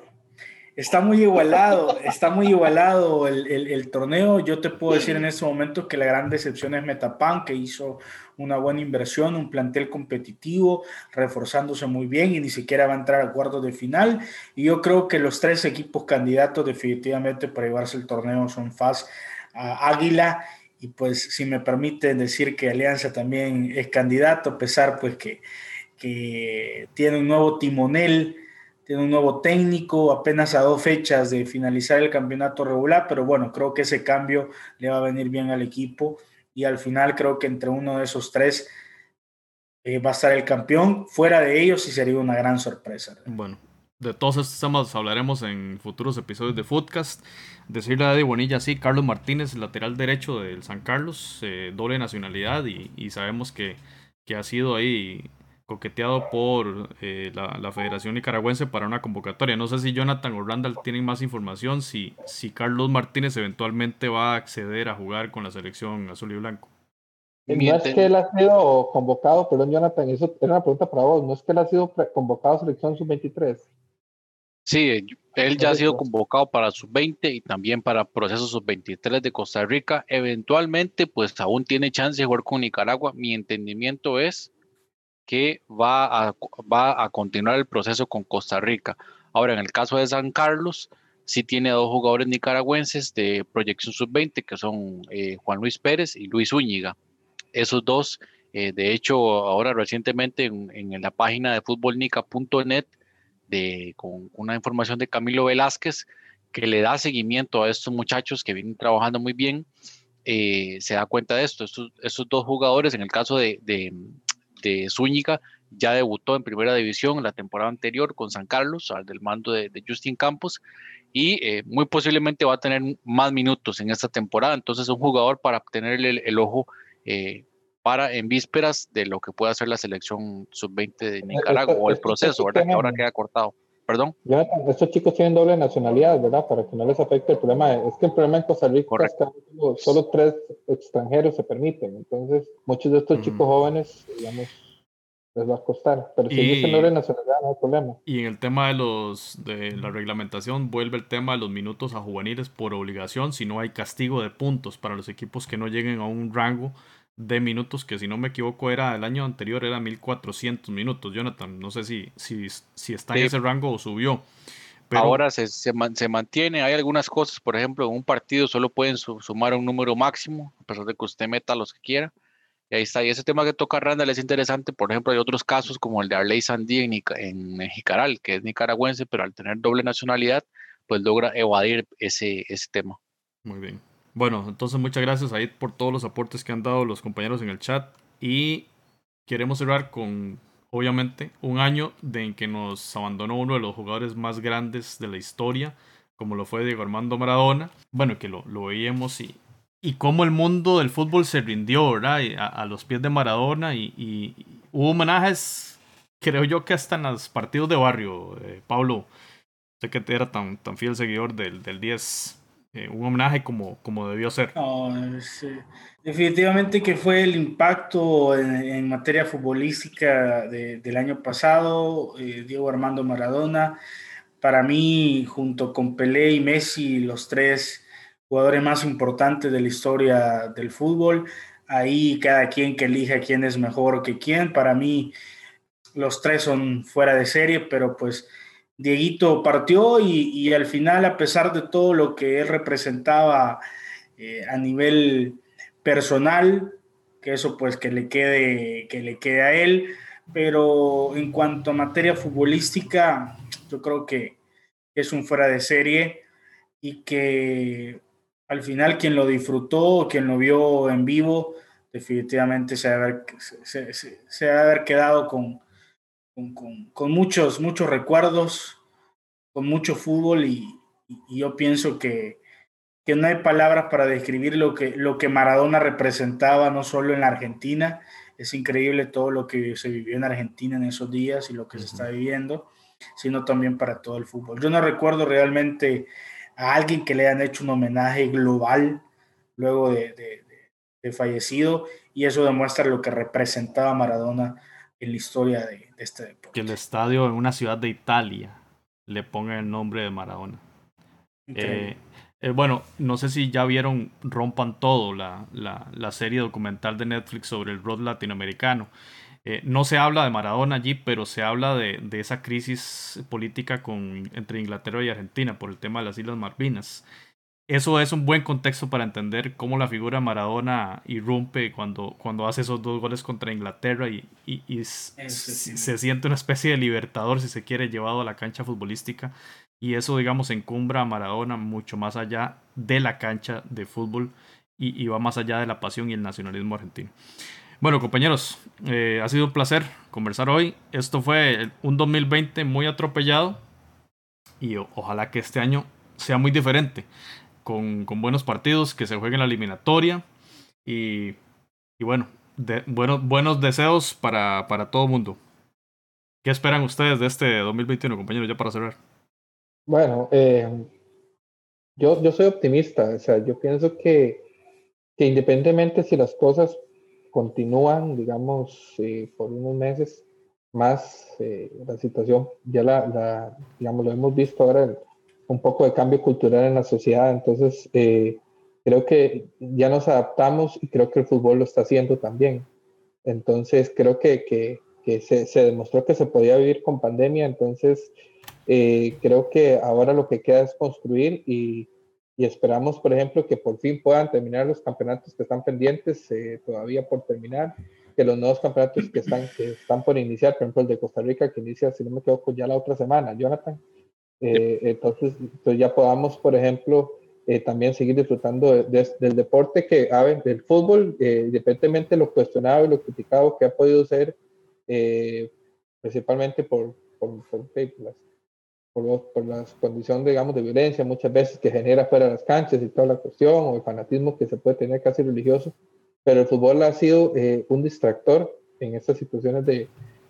Está muy igualado, está muy igualado el, torneo. Yo te puedo decir en este momento que la gran decepción es Metapan, que hizo una buena inversión, un plantel competitivo, reforzándose muy bien y ni siquiera va a entrar a cuartos de final. Y yo creo que los tres equipos candidatos definitivamente para llevarse el torneo son FAS, Águila y pues si me permiten decir que Alianza también es candidato, a pesar pues que, que tiene un nuevo timonel tiene un nuevo técnico, apenas a dos fechas de finalizar el campeonato regular, pero bueno, creo que ese cambio le va a venir bien al equipo y al final creo que entre uno de esos tres eh, va a estar el campeón. Fuera de ellos sí sería una gran sorpresa.
Bueno, de todos estos temas hablaremos en futuros episodios de Footcast. Decirle a Eddie Bonilla, sí, Carlos Martínez, lateral derecho del San Carlos, eh, doble nacionalidad y, y sabemos que, que ha sido ahí coqueteado por eh, la, Federación Nicaragüense para una convocatoria. No sé si Jonathan o Randall tienen más información, si, si Carlos Martínez eventualmente va a acceder a jugar con la selección azul y blanco.
No es que él ha sido convocado, perdón Jonathan, eso era una pregunta para vos, no es que él ha sido convocado a selección sub-23.
Sí, él ya ha sido convocado para sub-20 y también para procesos sub-23 de Costa Rica. Eventualmente, pues aún tiene chance de jugar con Nicaragua. Mi entendimiento es que va a, continuar el proceso con Costa Rica. Ahora, en el caso de San Carlos, sí tiene dos jugadores nicaragüenses de proyección sub-20, que son eh, Juan Luis Pérez y Luis Úñiga. Esos dos, eh, de hecho, ahora recientemente en, la página de futbolnica.net, con una información de Camilo Velázquez, que le da seguimiento a estos muchachos que vienen trabajando muy bien, eh, se da cuenta de esto. Estos, dos jugadores, en el caso de Zúñiga ya debutó en primera división la temporada anterior con San Carlos, al del mando de, Justin Campos, y eh, muy posiblemente va a tener más minutos en esta temporada. Entonces, es un jugador para tener el, ojo eh, para en vísperas de lo que pueda hacer la selección sub-20 de Nicaragua o el proceso, ¿verdad? Que ahora queda cortado. Perdón.
estos chicos tienen doble nacionalidad, ¿verdad? Para que no les afecte el problema. Es que el problema en Costa Rica es que solo tres extranjeros se permiten. Entonces, muchos de estos chicos jóvenes, digamos, les va a costar. Pero si dicen doble nacionalidad, no hay problema.
Y en el tema de los de la reglamentación, vuelve el tema de los minutos a juveniles por obligación, si no hay castigo de puntos para los equipos que no lleguen a un rango de minutos, que si no me equivoco era el año anterior, era 1400 minutos. Jonathan, no sé si, si, si está en ese rango o subió.
Ahora se, se, mantiene, hay algunas cosas, por ejemplo, en un partido solo pueden sumar un número máximo, a pesar de que usted meta los que quiera. Y ahí está. Y ese tema que toca Randall es interesante. Por ejemplo, hay otros casos como el de Arley Sandí en, en Mexicaral, que es nicaragüense, pero al tener doble nacionalidad, pues logra evadir ese, ese tema.
Muy bien. Bueno, entonces muchas gracias ahí por todos los aportes que han dado los compañeros en el chat. Y queremos cerrar con, obviamente, un año de en que nos abandonó uno de los jugadores más grandes de la historia, como lo fue Diego Armando Maradona. Bueno, que lo, lo veíamos y, y cómo el mundo del fútbol se rindió, ¿verdad? A, los pies de Maradona y, hubo homenajes, creo yo que hasta en los partidos de barrio, eh, Pablo, sé que era tan, tan fiel seguidor del, del 10, eh, un homenaje como, como debió ser.
definitivamente que fue el impacto en, materia futbolística del año pasado, eh, Diego Armando Maradona, para mí, junto con Pelé y Messi, los tres jugadores más importantes de la historia del fútbol. Ahí cada quien que elija quién es mejor que quién. Para mí los tres son fuera de serie, pero pues Dieguito partió y, al final, a pesar de todo lo que él representaba eh, a nivel personal, que eso pues que le quede, que le quede a él, pero en cuanto a materia futbolística, yo creo que es un fuera de serie y que al final quien lo disfrutó, quien lo vio en vivo, definitivamente se debe haber, se, haber quedado con, con, muchos, muchos recuerdos, con mucho fútbol y, yo pienso que, que, no hay palabras para describir lo que, lo que Maradona representaba, no solo en la Argentina, es increíble todo lo que se vivió en Argentina en esos días y lo que se está viviendo, sino también para todo el fútbol. Yo no recuerdo realmente a alguien que le han hecho un homenaje global luego de, fallecido y eso demuestra lo que representaba Maradona en la historia de, este deporte.
Que el estadio en una ciudad de Italia le ponga el nombre de Maradona. Eh, eh, bueno, no sé si ya vieron Rompan Todo, la, la, serie documental de Netflix sobre el rock latinoamericano. Eh, no se habla de Maradona allí, pero se habla de, esa crisis política con, entre Inglaterra y Argentina por el tema de las Islas Malvinas. Eso es un buen contexto para entender cómo la figura Maradona irrumpe cuando, cuando hace esos dos goles contra Inglaterra y, se siente una especie de libertador, si se quiere, llevado a la cancha futbolística. Y eso, digamos, encumbra a Maradona mucho más allá de la cancha de fútbol y va más allá de la pasión y el nacionalismo argentino. Bueno, compañeros, eh, ha sido un placer conversar hoy. Esto fue un 2020 muy atropellado y ojalá que este año sea muy diferente, con, buenos partidos, que se jueguen la eliminatoria y, bueno, buenos, buenos deseos para, para todo el mundo. ¿Qué esperan ustedes de este 2021, compañeros, ya para cerrar?
Bueno, eh, yo, yo soy optimista, o sea, yo pienso que, que independientemente si las cosas continúan, digamos, eh, por unos meses más eh, la situación, ya la, digamos, lo hemos visto ahora, un poco de cambio cultural en la sociedad, entonces eh, creo que ya nos adaptamos y creo que el fútbol lo está haciendo también. Entonces creo que, que, se, demostró que se podía vivir con pandemia, entonces creo que ahora lo que queda es construir y, y esperamos, por ejemplo, que por fin puedan terminar los campeonatos que están pendientes eh, todavía por terminar, que los nuevos campeonatos que están, que están por iniciar, por ejemplo, el de Costa Rica, que inicia, si no me equivoco, ya la otra semana, Jonathan. Eh, entonces, entonces, ya podamos, por ejemplo, eh, también seguir disfrutando del deporte que, a ver, del fútbol, independientemente de lo cuestionado y lo criticado que ha podido ser, principalmente por, por, por, por por, por la condición, digamos, de violencia muchas veces que genera fuera de las canchas y toda la cuestión, o el fanatismo que se puede tener casi religioso, pero el fútbol ha sido eh, un distractor en estas situaciones de,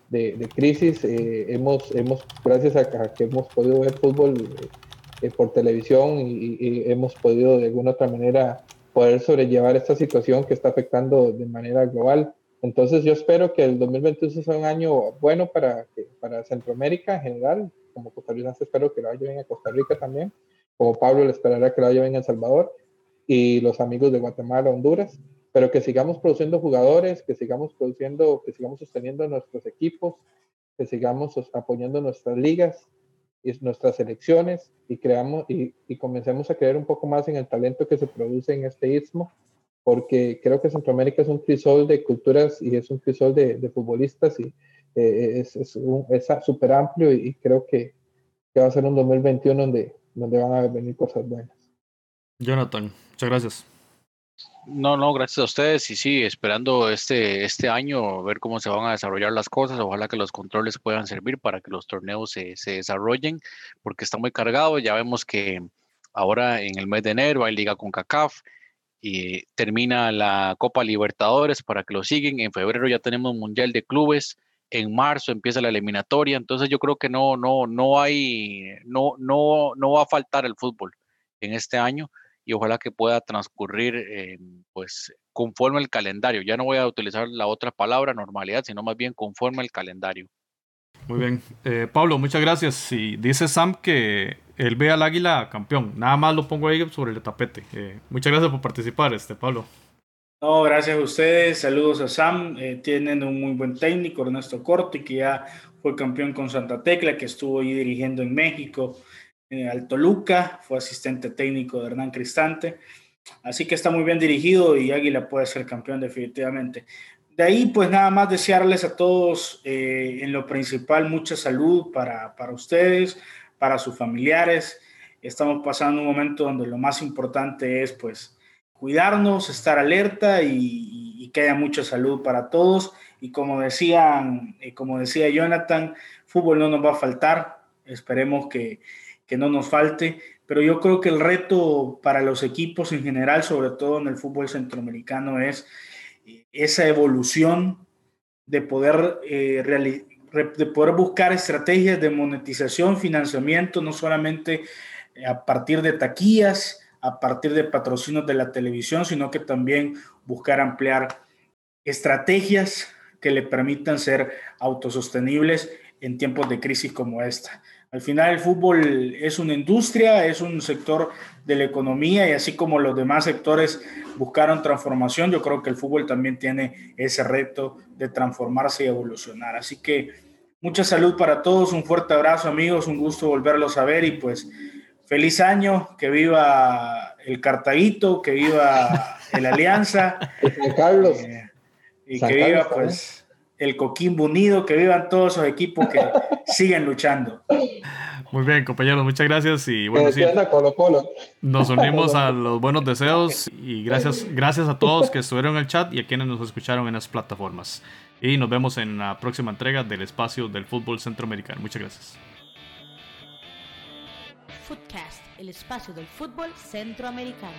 de, crisis. Eh, hemos, hemos, gracias a, que hemos podido ver fútbol eh, por televisión y, y, hemos podido de alguna otra manera poder sobrellevar esta situación que está afectando de manera global. Entonces yo espero que el 2021 sea un año bueno para, para Centroamérica en general, como costarricense espero que lo vaya bien a Costa Rica también, como Pablo le esperará que lo vaya bien a El Salvador y los amigos de Guatemala, Honduras, pero que sigamos produciendo jugadores, que sigamos produciendo, que sigamos sosteniendo nuestros equipos, que sigamos apoyando nuestras ligas y nuestras selecciones y creamos y, y comencemos a creer un poco más en el talento que se produce en este istmo porque creo que Centroamérica es un crisol de culturas y es un crisol de, de futbolistas y eh, es súper amplio y, creo que, que, va a ser un 2021 donde, donde van a venir cosas buenas.
Jonathan, muchas gracias.
No, no, gracias a ustedes y sí, esperando este, este año ver cómo se van a desarrollar las cosas. Ojalá que los controles puedan servir para que los torneos se, se desarrollen, porque está muy cargado. Ya vemos que ahora en el mes de enero hay liga con CACAF, y termina la Copa Libertadores para que lo siguen. En febrero ya tenemos Mundial de Clubes. En marzo empieza la eliminatoria. Entonces yo creo que no, no, no hay, no, no, no va a faltar el fútbol en este año y ojalá que pueda transcurrir pues conforme el calendario. Ya no voy a utilizar la otra palabra normalidad, sino más bien conforme el calendario.
Muy bien. Eh, Pablo, muchas gracias. Y dice Sam que él ve al águila campeón. Nada más lo pongo ahí sobre el tapete. Eh, muchas gracias por participar, este Pablo.
No, gracias a ustedes. Saludos a Sam. Eh, tienen un muy buen técnico, Ernesto Corti, que ya fue campeón con Santa Tecla, que estuvo ahí dirigiendo en México, en Alto Luca, fue asistente técnico de Hernán Cristante. Así que está muy bien dirigido y Águila puede ser campeón definitivamente. De ahí, pues nada más desearles a todos eh, en lo principal mucha salud para, para, ustedes, para sus familiares. Estamos pasando un momento donde lo más importante es pues cuidarnos, estar alerta y, que haya mucha salud para todos. Y como decían, eh, como decía Jonathan, fútbol no nos va a faltar. Esperemos que, que no nos falte. Pero yo creo que el reto para los equipos en general, sobre todo en el fútbol centroamericano, es esa evolución de poder, eh, buscar estrategias de monetización, financiamiento, no solamente a partir de taquillas, a partir de patrocinios de la televisión, sino que también buscar ampliar estrategias que le permitan ser autosostenibles en tiempos de crisis como esta. Al final el fútbol es una industria, es un sector de la economía y así como los demás sectores buscaron transformación, yo creo que el fútbol también tiene ese reto de transformarse y evolucionar. Así que mucha salud para todos, un fuerte abrazo amigos, un gusto volverlos a ver y pues feliz año, que viva el Cartaguito, que viva el Alianza.
Carlos.
Eh, y que viva pues el Coquimbo unido, que vivan todos esos equipos que siguen luchando.
Muy bien, compañeros, muchas gracias y bueno, sí, nos unimos a los buenos deseos y gracias, gracias a todos que estuvieron en el chat y a quienes nos escucharon en las plataformas. Y nos vemos en la próxima entrega del espacio del fútbol centroamericano. Muchas gracias.
Footcast, el espacio del fútbol centroamericano.